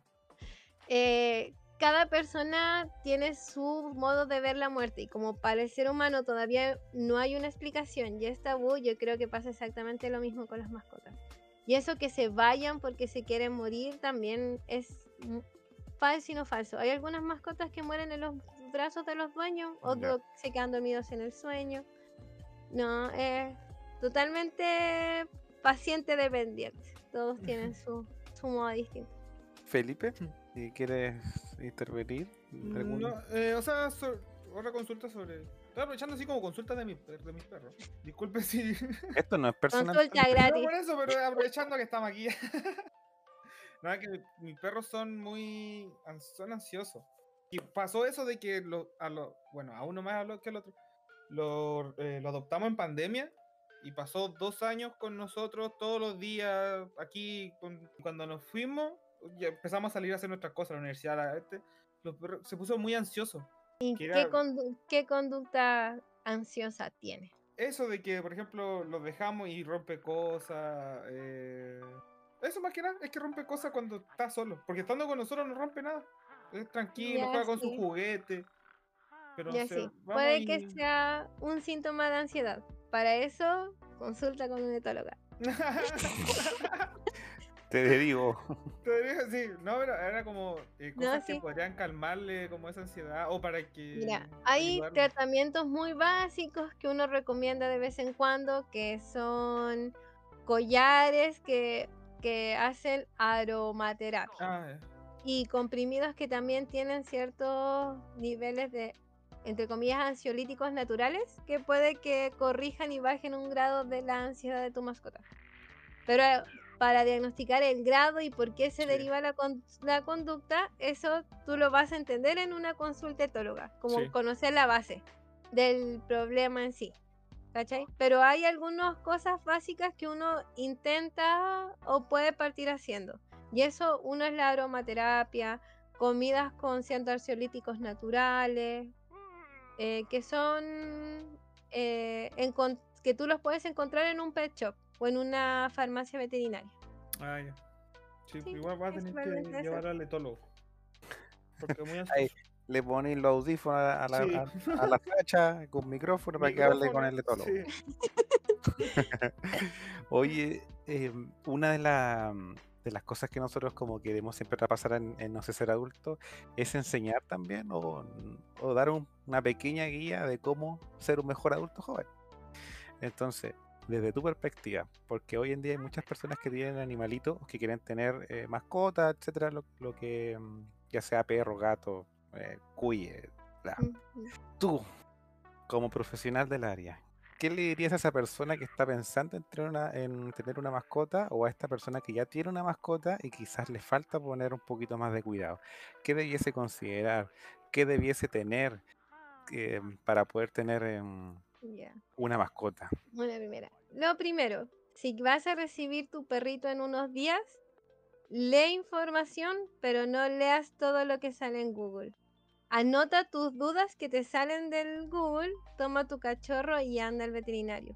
eh, cada persona tiene su modo de ver la muerte y como para el ser humano todavía no hay una explicación y es tabú, yo creo que pasa exactamente lo mismo con las mascotas. Y eso que se vayan porque se quieren morir también es mm, falso y no falso. Hay algunas mascotas que mueren en los brazos de los dueños, otros se quedan dormidos en el sueño. No, es totalmente paciente dependiente. Todos tienen su, su modo distinto.
Felipe, ¿y ¿quieres intervenir? ¿Algún-
No, eh, o sea, so- otra consulta sobre. Estoy aprovechando así como consulta de, mi, de mis perros. Disculpe si.
Esto no es personal.
Consulta
No
gratis.
por eso, pero aprovechando que estamos aquí. Nada, que mis perros son muy. son ansiosos. Y pasó eso de que lo, a lo, bueno, a uno más a lo que al otro. Lo, eh, lo adoptamos en pandemia y pasó dos años con nosotros todos los días aquí. con- cuando nos fuimos, empezamos a salir a hacer nuestras cosas, a la universidad, a este, los perros- se puso muy ansioso.
¿Y qué,
era-
condu- qué conducta ansiosa tiene?
Eso de que, por ejemplo, los dejamos y rompe cosas. eh, Eso más que nada, es que rompe cosas cuando está solo. Porque estando con nosotros no rompe nada. Es tranquilo,
Ya,
juega con
sí.
sus juguetes. Pero no
Ya
sé,
sí,
vamos
puede que sea un síntoma de ansiedad. Para eso, consulta con un etóloga.
Te digo.
Te digo, sí, no, pero era como eh,
No,
cosas
sí.
que podrían calmarle como esa ansiedad o para que.
Mira, hay tratamientos muy básicos que uno recomienda de vez en cuando, que son collares que, que hacen aromaterapia.
Ah,
y comprimidos que también tienen ciertos niveles de, entre comillas, ansiolíticos naturales que puede que corrijan y bajen un grado de la ansiedad de tu mascota. Pero para diagnosticar el grado y por qué se
Sí.
deriva la, con- la conducta, eso tú lo vas a entender en una consulta etóloga, como
Sí.
conocer la base del problema en sí. ¿Cachai? Pero hay algunas cosas básicas que uno intenta o puede partir haciendo. Y eso, uno es la aromaterapia, comidas con ansiolíticos naturales, eh, que son eh, que tú los puedes encontrar en un pet shop o en una farmacia veterinaria.
Ah, ya. Sí,
Sí,
igual va a tener que llevar al etólogo. Porque muy
Ahí, le ponen los audífonos a la,
Sí.
a, a la facha con micrófono para que hable con el etólogo.
sí.
Oye, eh, una de las de las cosas que nosotros como queremos siempre pasar en, en No sé ser adulto es enseñar también o, o dar un- una pequeña guía de cómo ser un mejor adulto joven. Entonces, desde tu perspectiva, porque hoy en día hay muchas personas que tienen animalitos, que quieren tener eh, mascotas, etcétera, lo, lo que mm, ya sea perro, gato, eh, cuye, bla. Tú, como profesional del área, ¿qué le dirías a esa persona que está pensando en tener una, en tener una mascota o a esta persona que ya tiene una mascota y quizás le falta poner un poquito más de cuidado? ¿Qué debiese considerar? ¿Qué debiese tener eh, para poder tener una mascota?
Una primera. Lo primero, si vas a recibir tu perrito en unos días, lee información, pero no leas todo lo que sale en Google. Anota tus dudas que te salen del Google, toma tu cachorro y anda al veterinario.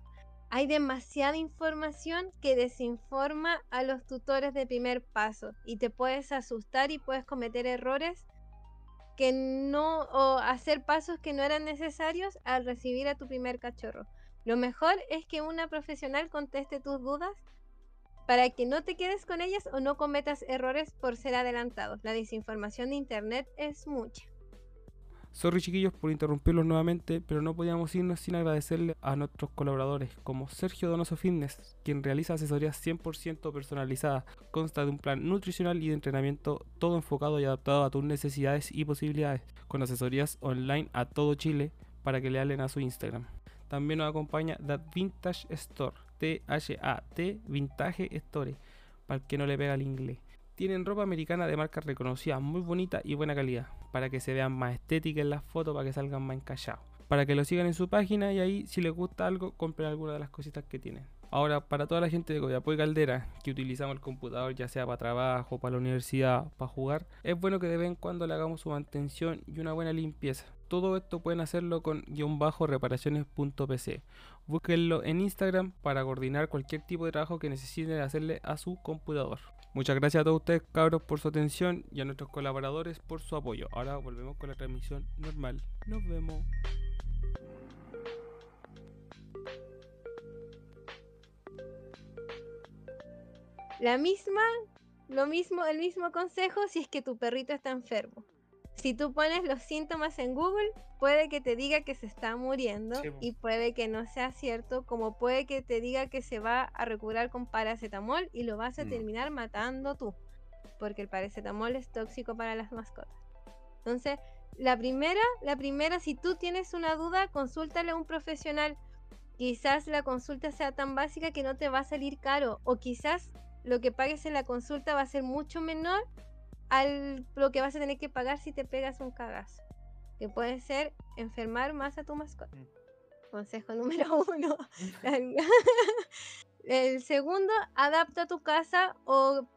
Hay demasiada información que desinforma a los tutores de primer paso y te puedes asustar y puedes cometer errores que no o hacer pasos que no eran necesarios al recibir a tu primer cachorro. Lo mejor es que una profesional conteste tus dudas para que no te quedes con ellas o no cometas errores por ser adelantados. La desinformación de internet es mucha.
Sorry chiquillos por interrumpirlos nuevamente, pero no podíamos irnos sin agradecerle a nuestros colaboradores como Sergio Donoso Fitness, quien realiza asesorías 100% personalizadas, consta de un plan nutricional y de entrenamiento todo enfocado y adaptado a tus necesidades y posibilidades, con asesorías online a todo Chile para que le hablen a su Instagram. También nos acompaña That Vintage Store, T-H-A-T Vintage Store, para que no le pega el inglés. Tienen ropa americana de marca reconocida, muy bonita y buena calidad, para que se vean más estéticas en las fotos, para que salgan más encallados. Para que lo sigan en su página y ahí, si les gusta algo, compren alguna de las cositas que tienen. Ahora, para toda la gente de Coyapo y Caldera, que utilizamos el computador ya sea para trabajo, para la universidad, para jugar, es bueno que de vez en cuando le hagamos su mantención y una buena limpieza. Todo esto pueden hacerlo con guion bajo reparaciones.pc. Búsquenlo en Instagram para coordinar cualquier tipo de trabajo que necesiten hacerle a su computador. Muchas gracias a todos ustedes, cabros, por su atención y a nuestros colaboradores por su apoyo. Ahora volvemos con la transmisión normal. Nos vemos.
La misma, lo mismo, el mismo consejo si es que tu perrito está enfermo. Si tú pones los síntomas en Google, puede que te diga que se está muriendo
Sí,
y puede que no sea cierto, como puede que te diga que se va a recuperar con paracetamol y lo vas a
Mm.
terminar matando tú, porque el paracetamol es tóxico para las mascotas. Entonces, la primera, la primera, si tú tienes una duda, consúltale a un profesional. Quizás la consulta sea tan básica que no te va a salir caro, o quizás lo que pagues en la consulta va a ser mucho menor al lo que vas a tener que pagar si te pegas un cagazo. Que puede ser enfermar más a tu mascota.
Mm.
Consejo número uno. El segundo, adapta tu casa o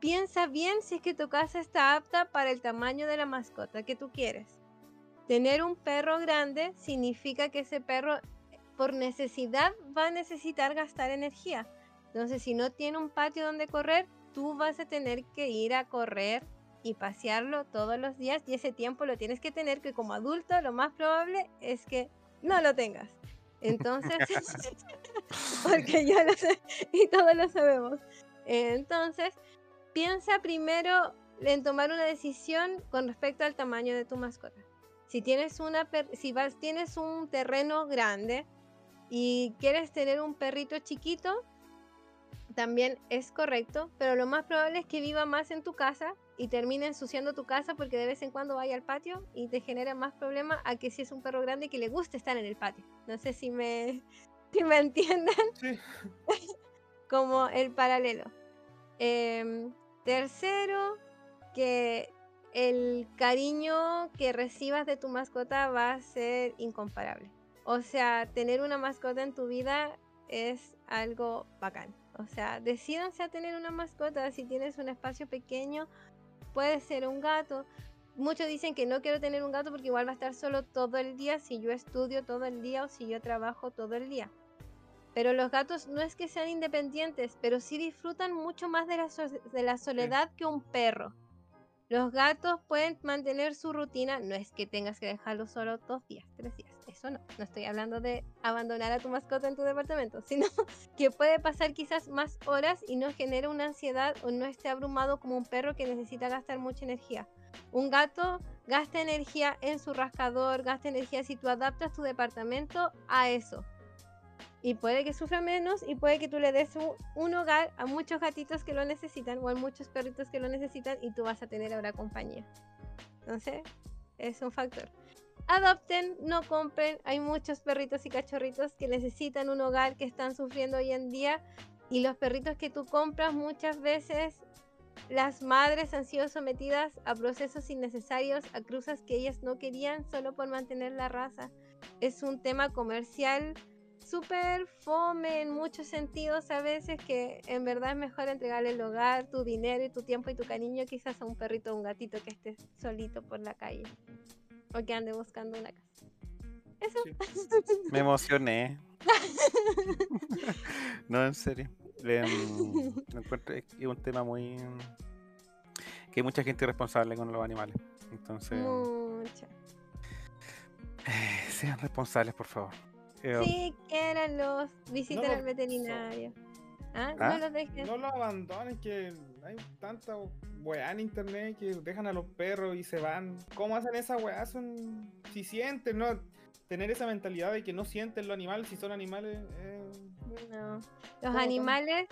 piensa bien si es que tu casa está apta para el tamaño de la mascota que tú quieres. Tener un perro grande significa que ese perro por necesidad va a necesitar gastar energía. Entonces, si no tiene un patio donde correr, tú vas a tener que ir a correr y pasearlo todos los días y ese tiempo lo tienes que tener que como adulto lo más probable es que no lo tengas. Entonces, porque yo lo sé y todos lo sabemos. Entonces, piensa primero en tomar una decisión con respecto al tamaño de tu mascota. Si tienes una si vas tienes un terreno grande y quieres tener un perrito chiquito, también es correcto, pero lo más probable es que viva más en tu casa y termine ensuciando tu casa porque de vez en cuando vaya al patio y te genera más problema a que si es un perro grande que le guste estar en el patio. No sé si me, si me entienden
Sí.
como el paralelo. Em, tercero, que el cariño que recibas de tu mascota va a ser incomparable. O sea, tener una mascota en tu vida es algo bacán. O sea, decídanse a tener una mascota. Si tienes un espacio pequeño, puede ser un gato. Muchos dicen que no quiero tener un gato porque igual va a estar solo todo el día si yo estudio todo el día o si yo trabajo todo el día. Pero los gatos no es que sean independientes, pero sí disfrutan mucho más de la, so- de la soledad que un perro. Los gatos pueden mantener su rutina, no es que tengas que dejarlo solo dos días, tres días, es caso no. No estoy hablando de abandonar a tu mascota en tu departamento, sino que puede pasar quizás más horas y no genera una ansiedad o no esté abrumado como un perro que necesita gastar mucha energía. Un gato gasta energía en su rascador, gasta energía si tú adaptas tu departamento a eso. Y puede que sufra menos y puede que tú le des un, un hogar a muchos gatitos que lo necesitan o a muchos perritos que lo necesitan y tú vas a tener ahora compañía. Entonces, es un factor. Adopten, no compren. Hay muchos perritos y cachorritos que necesitan un hogar, que están sufriendo hoy en día. Y los perritos que tú compras muchas veces, las madres han sido sometidas a procesos innecesarios, a cruzas que ellas no querían solo por mantener la raza. Es un tema comercial súper fome en muchos sentidos a veces que en verdad es mejor entregarle el hogar, tu dinero y tu tiempo y tu cariño quizás a un perrito o un gatito que esté solito por la calle o que ande buscando una casa. Eso.
Sí.
Me emocioné. no, en serio. Em, lo encuentro es es un tema muy. que hay mucha gente irresponsable con los animales. Entonces,
Mucho.
eh, sean responsables, por favor. Eh,
Sí, los visiten
No
al veterinario. ¿Ah?
¿Ah?
No los dejes.
No lo abandonen, que hay tanta weá en internet que dejan a los perros y se van. ¿Cómo hacen esa weá? Son... Si sienten, ¿no? Tener esa mentalidad de que no sienten los animales, si son animales... eh,
No. Los
¿Cómo,
animales,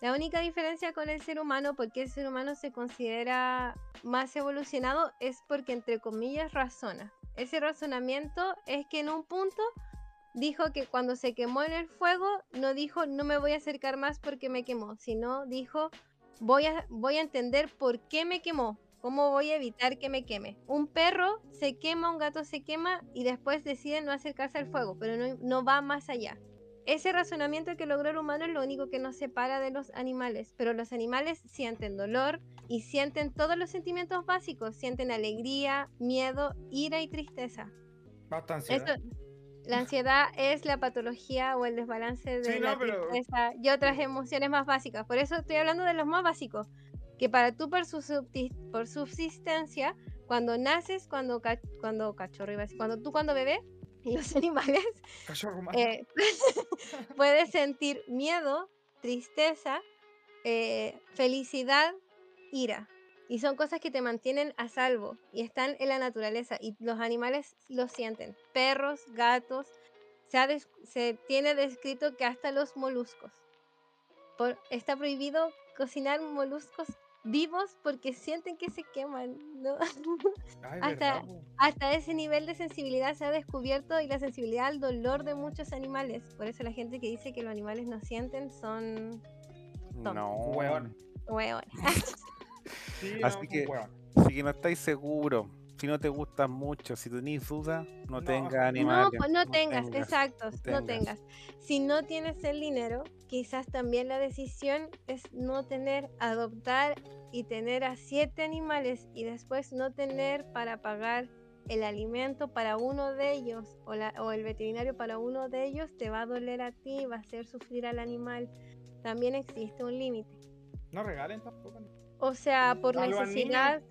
la única diferencia con el ser humano, porque el ser humano se considera más evolucionado, es porque entre comillas razona. Ese razonamiento es que en un punto dijo que cuando se quemó en el fuego, no dijo no me voy a acercar más porque me quemó, sino dijo voy a, voy a entender por qué me quemó. ¿Cómo voy a evitar que me queme? Un perro se quema, un gato se quema y después decide no acercarse al fuego, pero no, no va más allá. Ese razonamiento que logró el humano es lo único que nos separa de los animales, pero los animales sienten dolor y sienten todos los sentimientos básicos, sienten alegría, miedo, ira y tristeza.
Basta ansiedad.
Esto- la ansiedad es la patología o el desbalance de
Sí,
la
no, pero-
tristeza y otras emociones más básicas. Por eso estoy hablando de los más básicos, que para tú por, por subsistencia, cuando naces, cuando, ca- cuando cachorro, cuando tú cuando bebé, y los animales eh, puedes sentir miedo, tristeza, eh, felicidad, ira. Y son cosas que te mantienen a salvo y están en la naturaleza y los animales lo sienten. Perros, gatos, se, ha se tiene descrito que hasta los moluscos. Por- está prohibido cocinar moluscos vivos porque sienten que se queman. ¿no?
Ay,
hasta-
verdad,
hasta ese nivel de sensibilidad se ha descubierto y la sensibilidad al dolor de muchos animales. Por eso la gente que dice que los animales no sienten son
no.
Hueones.
hueones.
Sí,
Así
no, son
que-. Si que no estáis seguros, si no te gustan mucho, si tenéis dudas, no,
No,
tengas
no,
No,
animales.
pues no tengas,
tengas.
exacto,
no
no
tengas.
tengas. Si no tienes el dinero, quizás también la decisión es no tener, adoptar y tener a siete animales y después no tener para pagar el alimento para uno de ellos o, la- o el veterinario para uno de ellos, te va a doler a ti, va a hacer sufrir al animal. También existe un límite.
No regalen tampoco.
O sea, por
A
necesidad.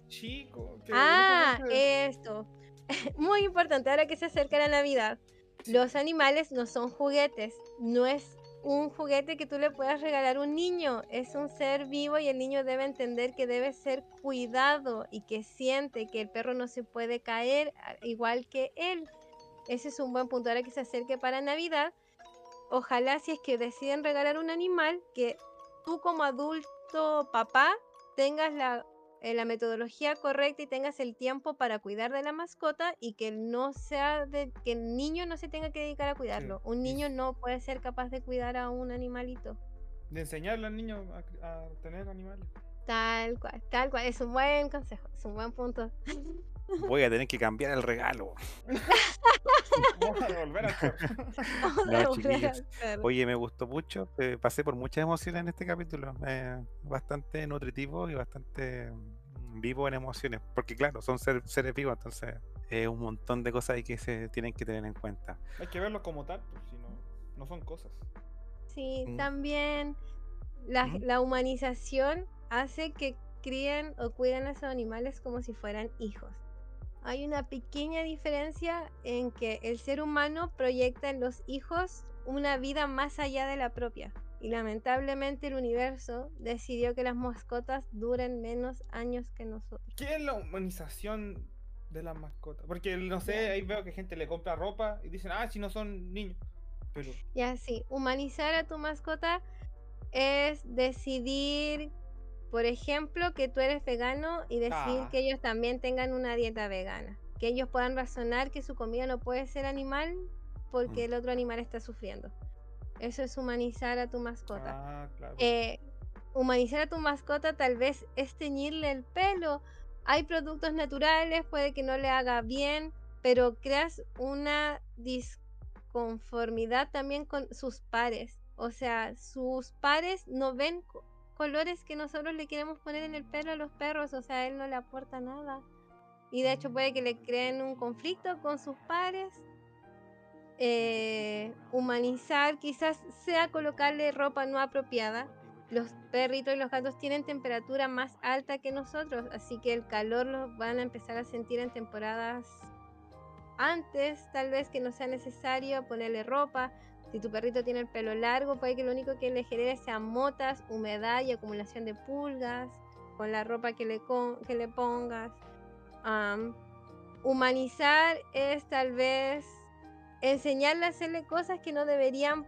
que
Ah, esto. Muy importante, ahora que se acerca la Navidad. Los animales no son juguetes. No es un juguete que tú le puedas regalar a un niño. Es un ser vivo y el niño debe entender que debe ser cuidado y que siente que el perro no se puede caer igual que él. Ese es un buen punto. Ahora que se acerque para Navidad, ojalá si es que deciden regalar un animal, que tú como adulto papá tengas la eh, la metodología correcta y tengas el tiempo para cuidar de la mascota y que no sea de que el niño no se tenga que dedicar a cuidarlo. Un niño no puede ser capaz de cuidar a un animalito.
De enseñarle al niño a, a tener animales.
Tal cual, tal cual. Es un buen consejo, es un buen punto.
Voy a tener que cambiar el regalo.
Vamos a devolver al perro.
Vamos a
No, chiquillos. Oye, me gustó mucho. eh, pasé por muchas emociones en este capítulo. eh, bastante nutritivo y bastante mm, vivo en emociones. Porque, claro, son ser- seres vivos, entonces es un montón de cosas ahí que se tienen que tener en cuenta.
Hay que verlo como tal, pues, si no, no son cosas.
Sí,
Mm.
también la,
Ujú.
la humanización hace que críen o cuiden a esos animales como si fueran hijos. Hay una pequeña diferencia en que el ser humano proyecta en los hijos una vida más allá de la propia. Y lamentablemente el universo decidió que las mascotas duren menos años que nosotros.
¿Qué es la humanización de las mascotas? Porque no sé,
Ya.
ahí veo que gente le compra ropa y dicen, ah, si no son niños. Pero
Y así, humanizar a tu mascota es decidir, por ejemplo, que tú eres vegano y decidir
Ah.
que ellos también tengan una dieta vegana. Que ellos puedan razonar que su comida no puede ser animal porque el otro animal está sufriendo. Eso es humanizar a tu mascota.
Ah, claro.
Eh, humanizar a tu mascota tal vez es teñirle el pelo. Hay productos naturales, puede que no le haga bien, pero creas una disconformidad también con sus pares. O sea, sus pares no ven colores que nosotros le queremos poner en el pelo a los perros, o sea, él no le aporta nada. Y de hecho puede que le creen un conflicto con sus pares. Eh, humanizar quizás sea colocarle ropa no apropiada. Los perritos y los gatos tienen temperatura más alta que nosotros, así que el calor lo van a empezar a sentir en temporadas antes, tal vez que no sea necesario ponerle ropa. Si tu perrito tiene el pelo largo, puede que lo único que le genere sean motas, humedad y acumulación de pulgas con la ropa que le, con- que le pongas. Am, humanizar es tal vez enseñarle a hacerle cosas que no deberían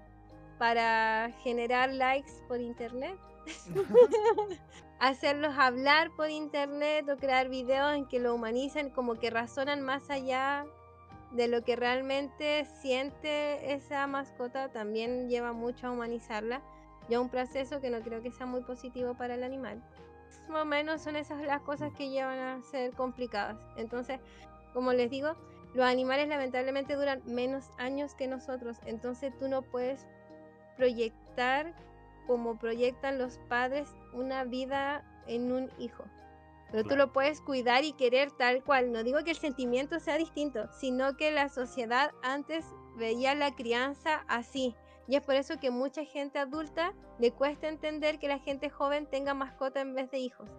para generar likes por internet. Hacerlos hablar por internet o crear videos en que lo humanizan, como que razonan más allá de lo que realmente siente esa mascota, también lleva mucho a humanizarla. Ya un proceso que no creo que sea muy positivo para el animal. Más o menos son esas las cosas que llevan a ser complicadas. Entonces, como les digo, los animales lamentablemente duran menos años que nosotros. Entonces tú no puedes proyectar como proyectan los padres una vida en un hijo. Pero tú lo puedes cuidar y querer tal cual. No digo que el sentimiento sea distinto, sino que la sociedad antes veía la crianza así. Y es por eso que mucha gente adulta le cuesta entender que la gente joven tenga mascota en vez de hijos.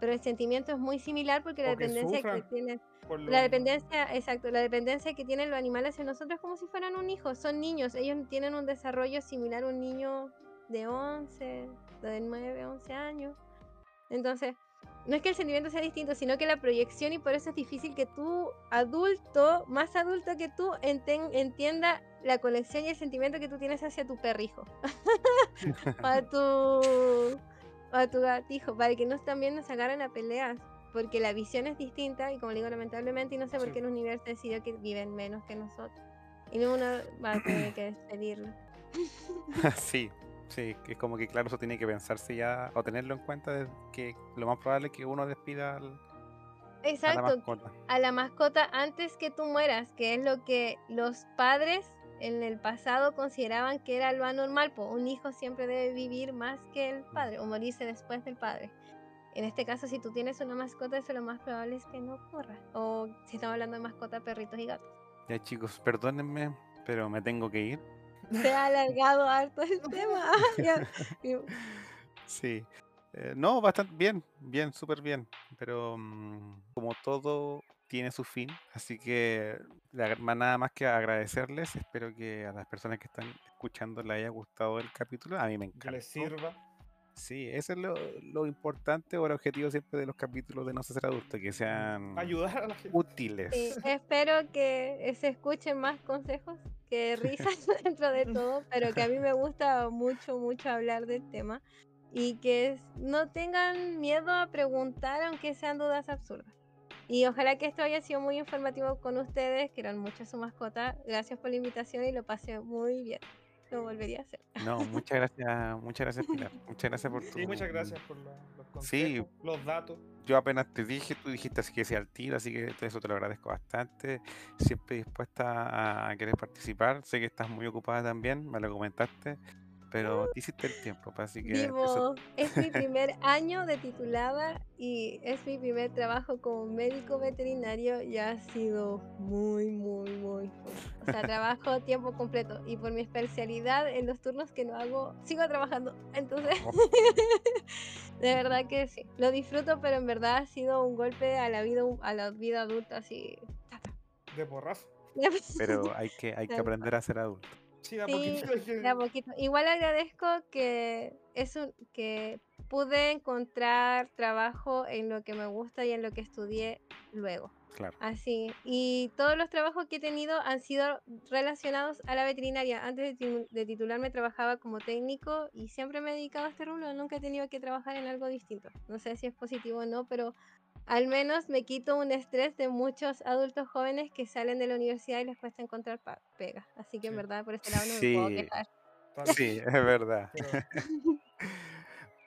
Pero el sentimiento es muy similar porque la
O que
dependencia que
sufran.
tienen la dependencia, exacto, la dependencia que tienen los animales hacia nosotros es como si fueran un hijo, son niños, ellos tienen un desarrollo similar a un niño de 11, de 9, 11 años. Entonces, no es que el sentimiento sea distinto, sino que la proyección y por eso es difícil que tú, adulto, más adulto que tú, enten- entienda la conexión y el sentimiento que tú tienes hacia tu perrijo. a tu a tu gatijo, para que no también nos agarren a peleas. Porque la visión es distinta y como digo, lamentablemente, y no sé por qué el universo decidió que viven menos que nosotros. Y uno va a tener que despedirlo.
sí, sí, es como que claro, eso tiene que pensarse ya o tenerlo en cuenta de que lo más probable es que uno despida al- a la mascota.
a la mascota antes que tú mueras, que es lo que los padres en el pasado consideraban que era lo anormal, pues un hijo siempre debe vivir más que el padre o morirse después del padre. En este caso, si tú tienes una mascota, eso lo más probable es que no ocurra. O si estamos hablando de mascota, perritos y gatos.
Ya chicos, perdónenme, pero me tengo que ir.
Se ha alargado harto el tema. Y-
Sí. Eh, no, bastante bien, bien, súper bien. Pero mm, como todo tiene su fin, así que nada más que agradecerles. Espero que a las personas que están escuchando les haya gustado el capítulo. A mí me
que
encanta.
les sirva.
Sí, ese es lo, lo importante o el objetivo siempre de los capítulos de No sé ser adulto, que sean
Ayudar a la gente.
útiles.
Sí, espero que se escuchen más consejos que risas dentro de todo, pero que a mí me gusta mucho, mucho hablar del tema y que no tengan miedo a preguntar aunque sean dudas absurdas. Y ojalá que esto haya sido muy informativo con ustedes, que eran muchas su mascota. Gracias por la invitación y lo pasé muy bien. Lo volvería a hacer.
No, muchas gracias, muchas gracias Pilar. Muchas gracias por tu...
Sí, muchas gracias por lo- los
Sí.
consejos, los datos.
Yo apenas te dije, tú dijiste así que sea al tiro, así que eso te lo agradezco bastante. Siempre dispuesta a, a querer participar. Sé que estás muy ocupada también, me lo comentaste. Pero te hiciste el tiempo, pues, así que eso-
Vivo, es mi primer año de titulada y es mi primer trabajo como médico veterinario y ha sido muy, muy, muy full. O sea, trabajo tiempo completo y por mi especialidad en los turnos que no hago, sigo trabajando. Entonces,
Oh.
de verdad que sí, lo disfruto, pero en verdad ha sido un golpe a la vida, a la vida adulta así.
De porrazo.
pero hay que, hay que aprender a ser adulto.
Sí, da
Sí,
poquito.
De a poquito. Igual agradezco que es un, que pude encontrar trabajo en lo que me gusta y en lo que estudié luego.
Claro.
Así. Y todos los trabajos que he tenido han sido relacionados a la veterinaria. Antes de, de titularme trabajaba como técnico y siempre me he dedicado a este rubro. Nunca he tenido que trabajar en algo distinto. No sé si es positivo o no, pero al menos me quito un estrés de muchos adultos jóvenes que salen de la universidad y les cuesta encontrar pega. Así que en
Sí.
verdad por ese lado no me puedo
Sí.
quejar.
Sí, es verdad.
pero-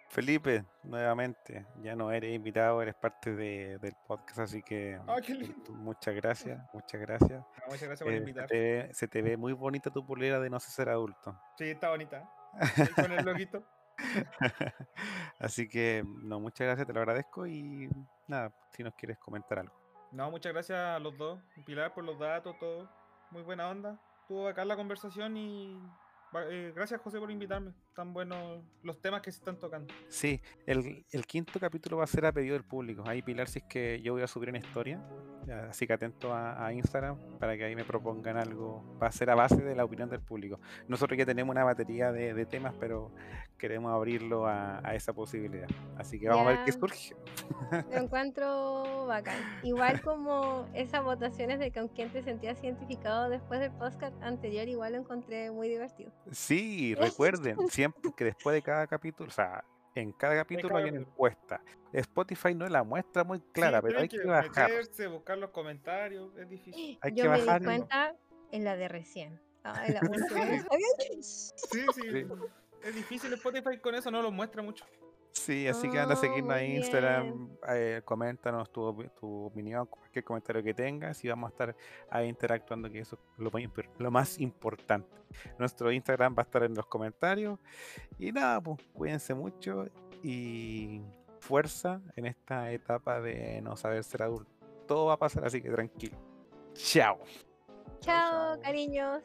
Felipe, nuevamente, ya no eres invitado, eres parte de- del podcast, así que
qué lindo.
muchas gracias, muchas gracias.
Ah, muchas gracias por
Eh, se,
invitar.
te ve, se te ve muy bonita tu polera de no sé ser adulto.
Sí, está bonita. Ahí Con el loquito.
Así que, no, muchas gracias, te lo agradezco y nada, si nos quieres comentar algo.
No, muchas gracias a los dos. Pilar por los datos, todo. Muy buena onda. Estuvo acá la conversación y eh, gracias José por invitarme. Tan buenos los temas que se están tocando.
Sí, el, el quinto capítulo va a ser a pedido del público. Ahí, Pilar, si es que yo voy a subir una historia, ya, así que atento a, a Instagram para que ahí me propongan algo. Va a ser a base de la opinión del público. Nosotros ya tenemos una batería de, de temas, pero queremos abrirlo a, a esa posibilidad. Así que vamos a ver qué
Ya.
surge.
Lo encuentro bacán. Igual como esas votaciones de con quién te sentías identificado después del podcast anterior, igual lo encontré muy divertido.
Sí, recuerden, siempre que después de cada capítulo, o sea, en cada capítulo hay una encuesta. Spotify no la muestra muy clara,
Sí,
pero hay
tienen
que bajar.
meterse, buscar los comentarios. Es difícil.
Hay que
Yo me di
bajar y-
cuenta en la de recién. Ah, en la última.
Sí, sí.
Sí.
Es difícil Spotify con eso, no lo muestra mucho.
Sí, así que anda a
Oh,
seguirnos
muy
en Instagram, eh, coméntanos tu, opi- tu opinión, cualquier comentario que tengas y vamos a estar ahí interactuando, que eso es lo lo más importante. Nuestro Instagram va a estar en los comentarios y nada, pues cuídense mucho y fuerza en esta etapa de no saber ser adulto. Todo va a pasar, así que tranquilo. Chao.
Chao, cariños.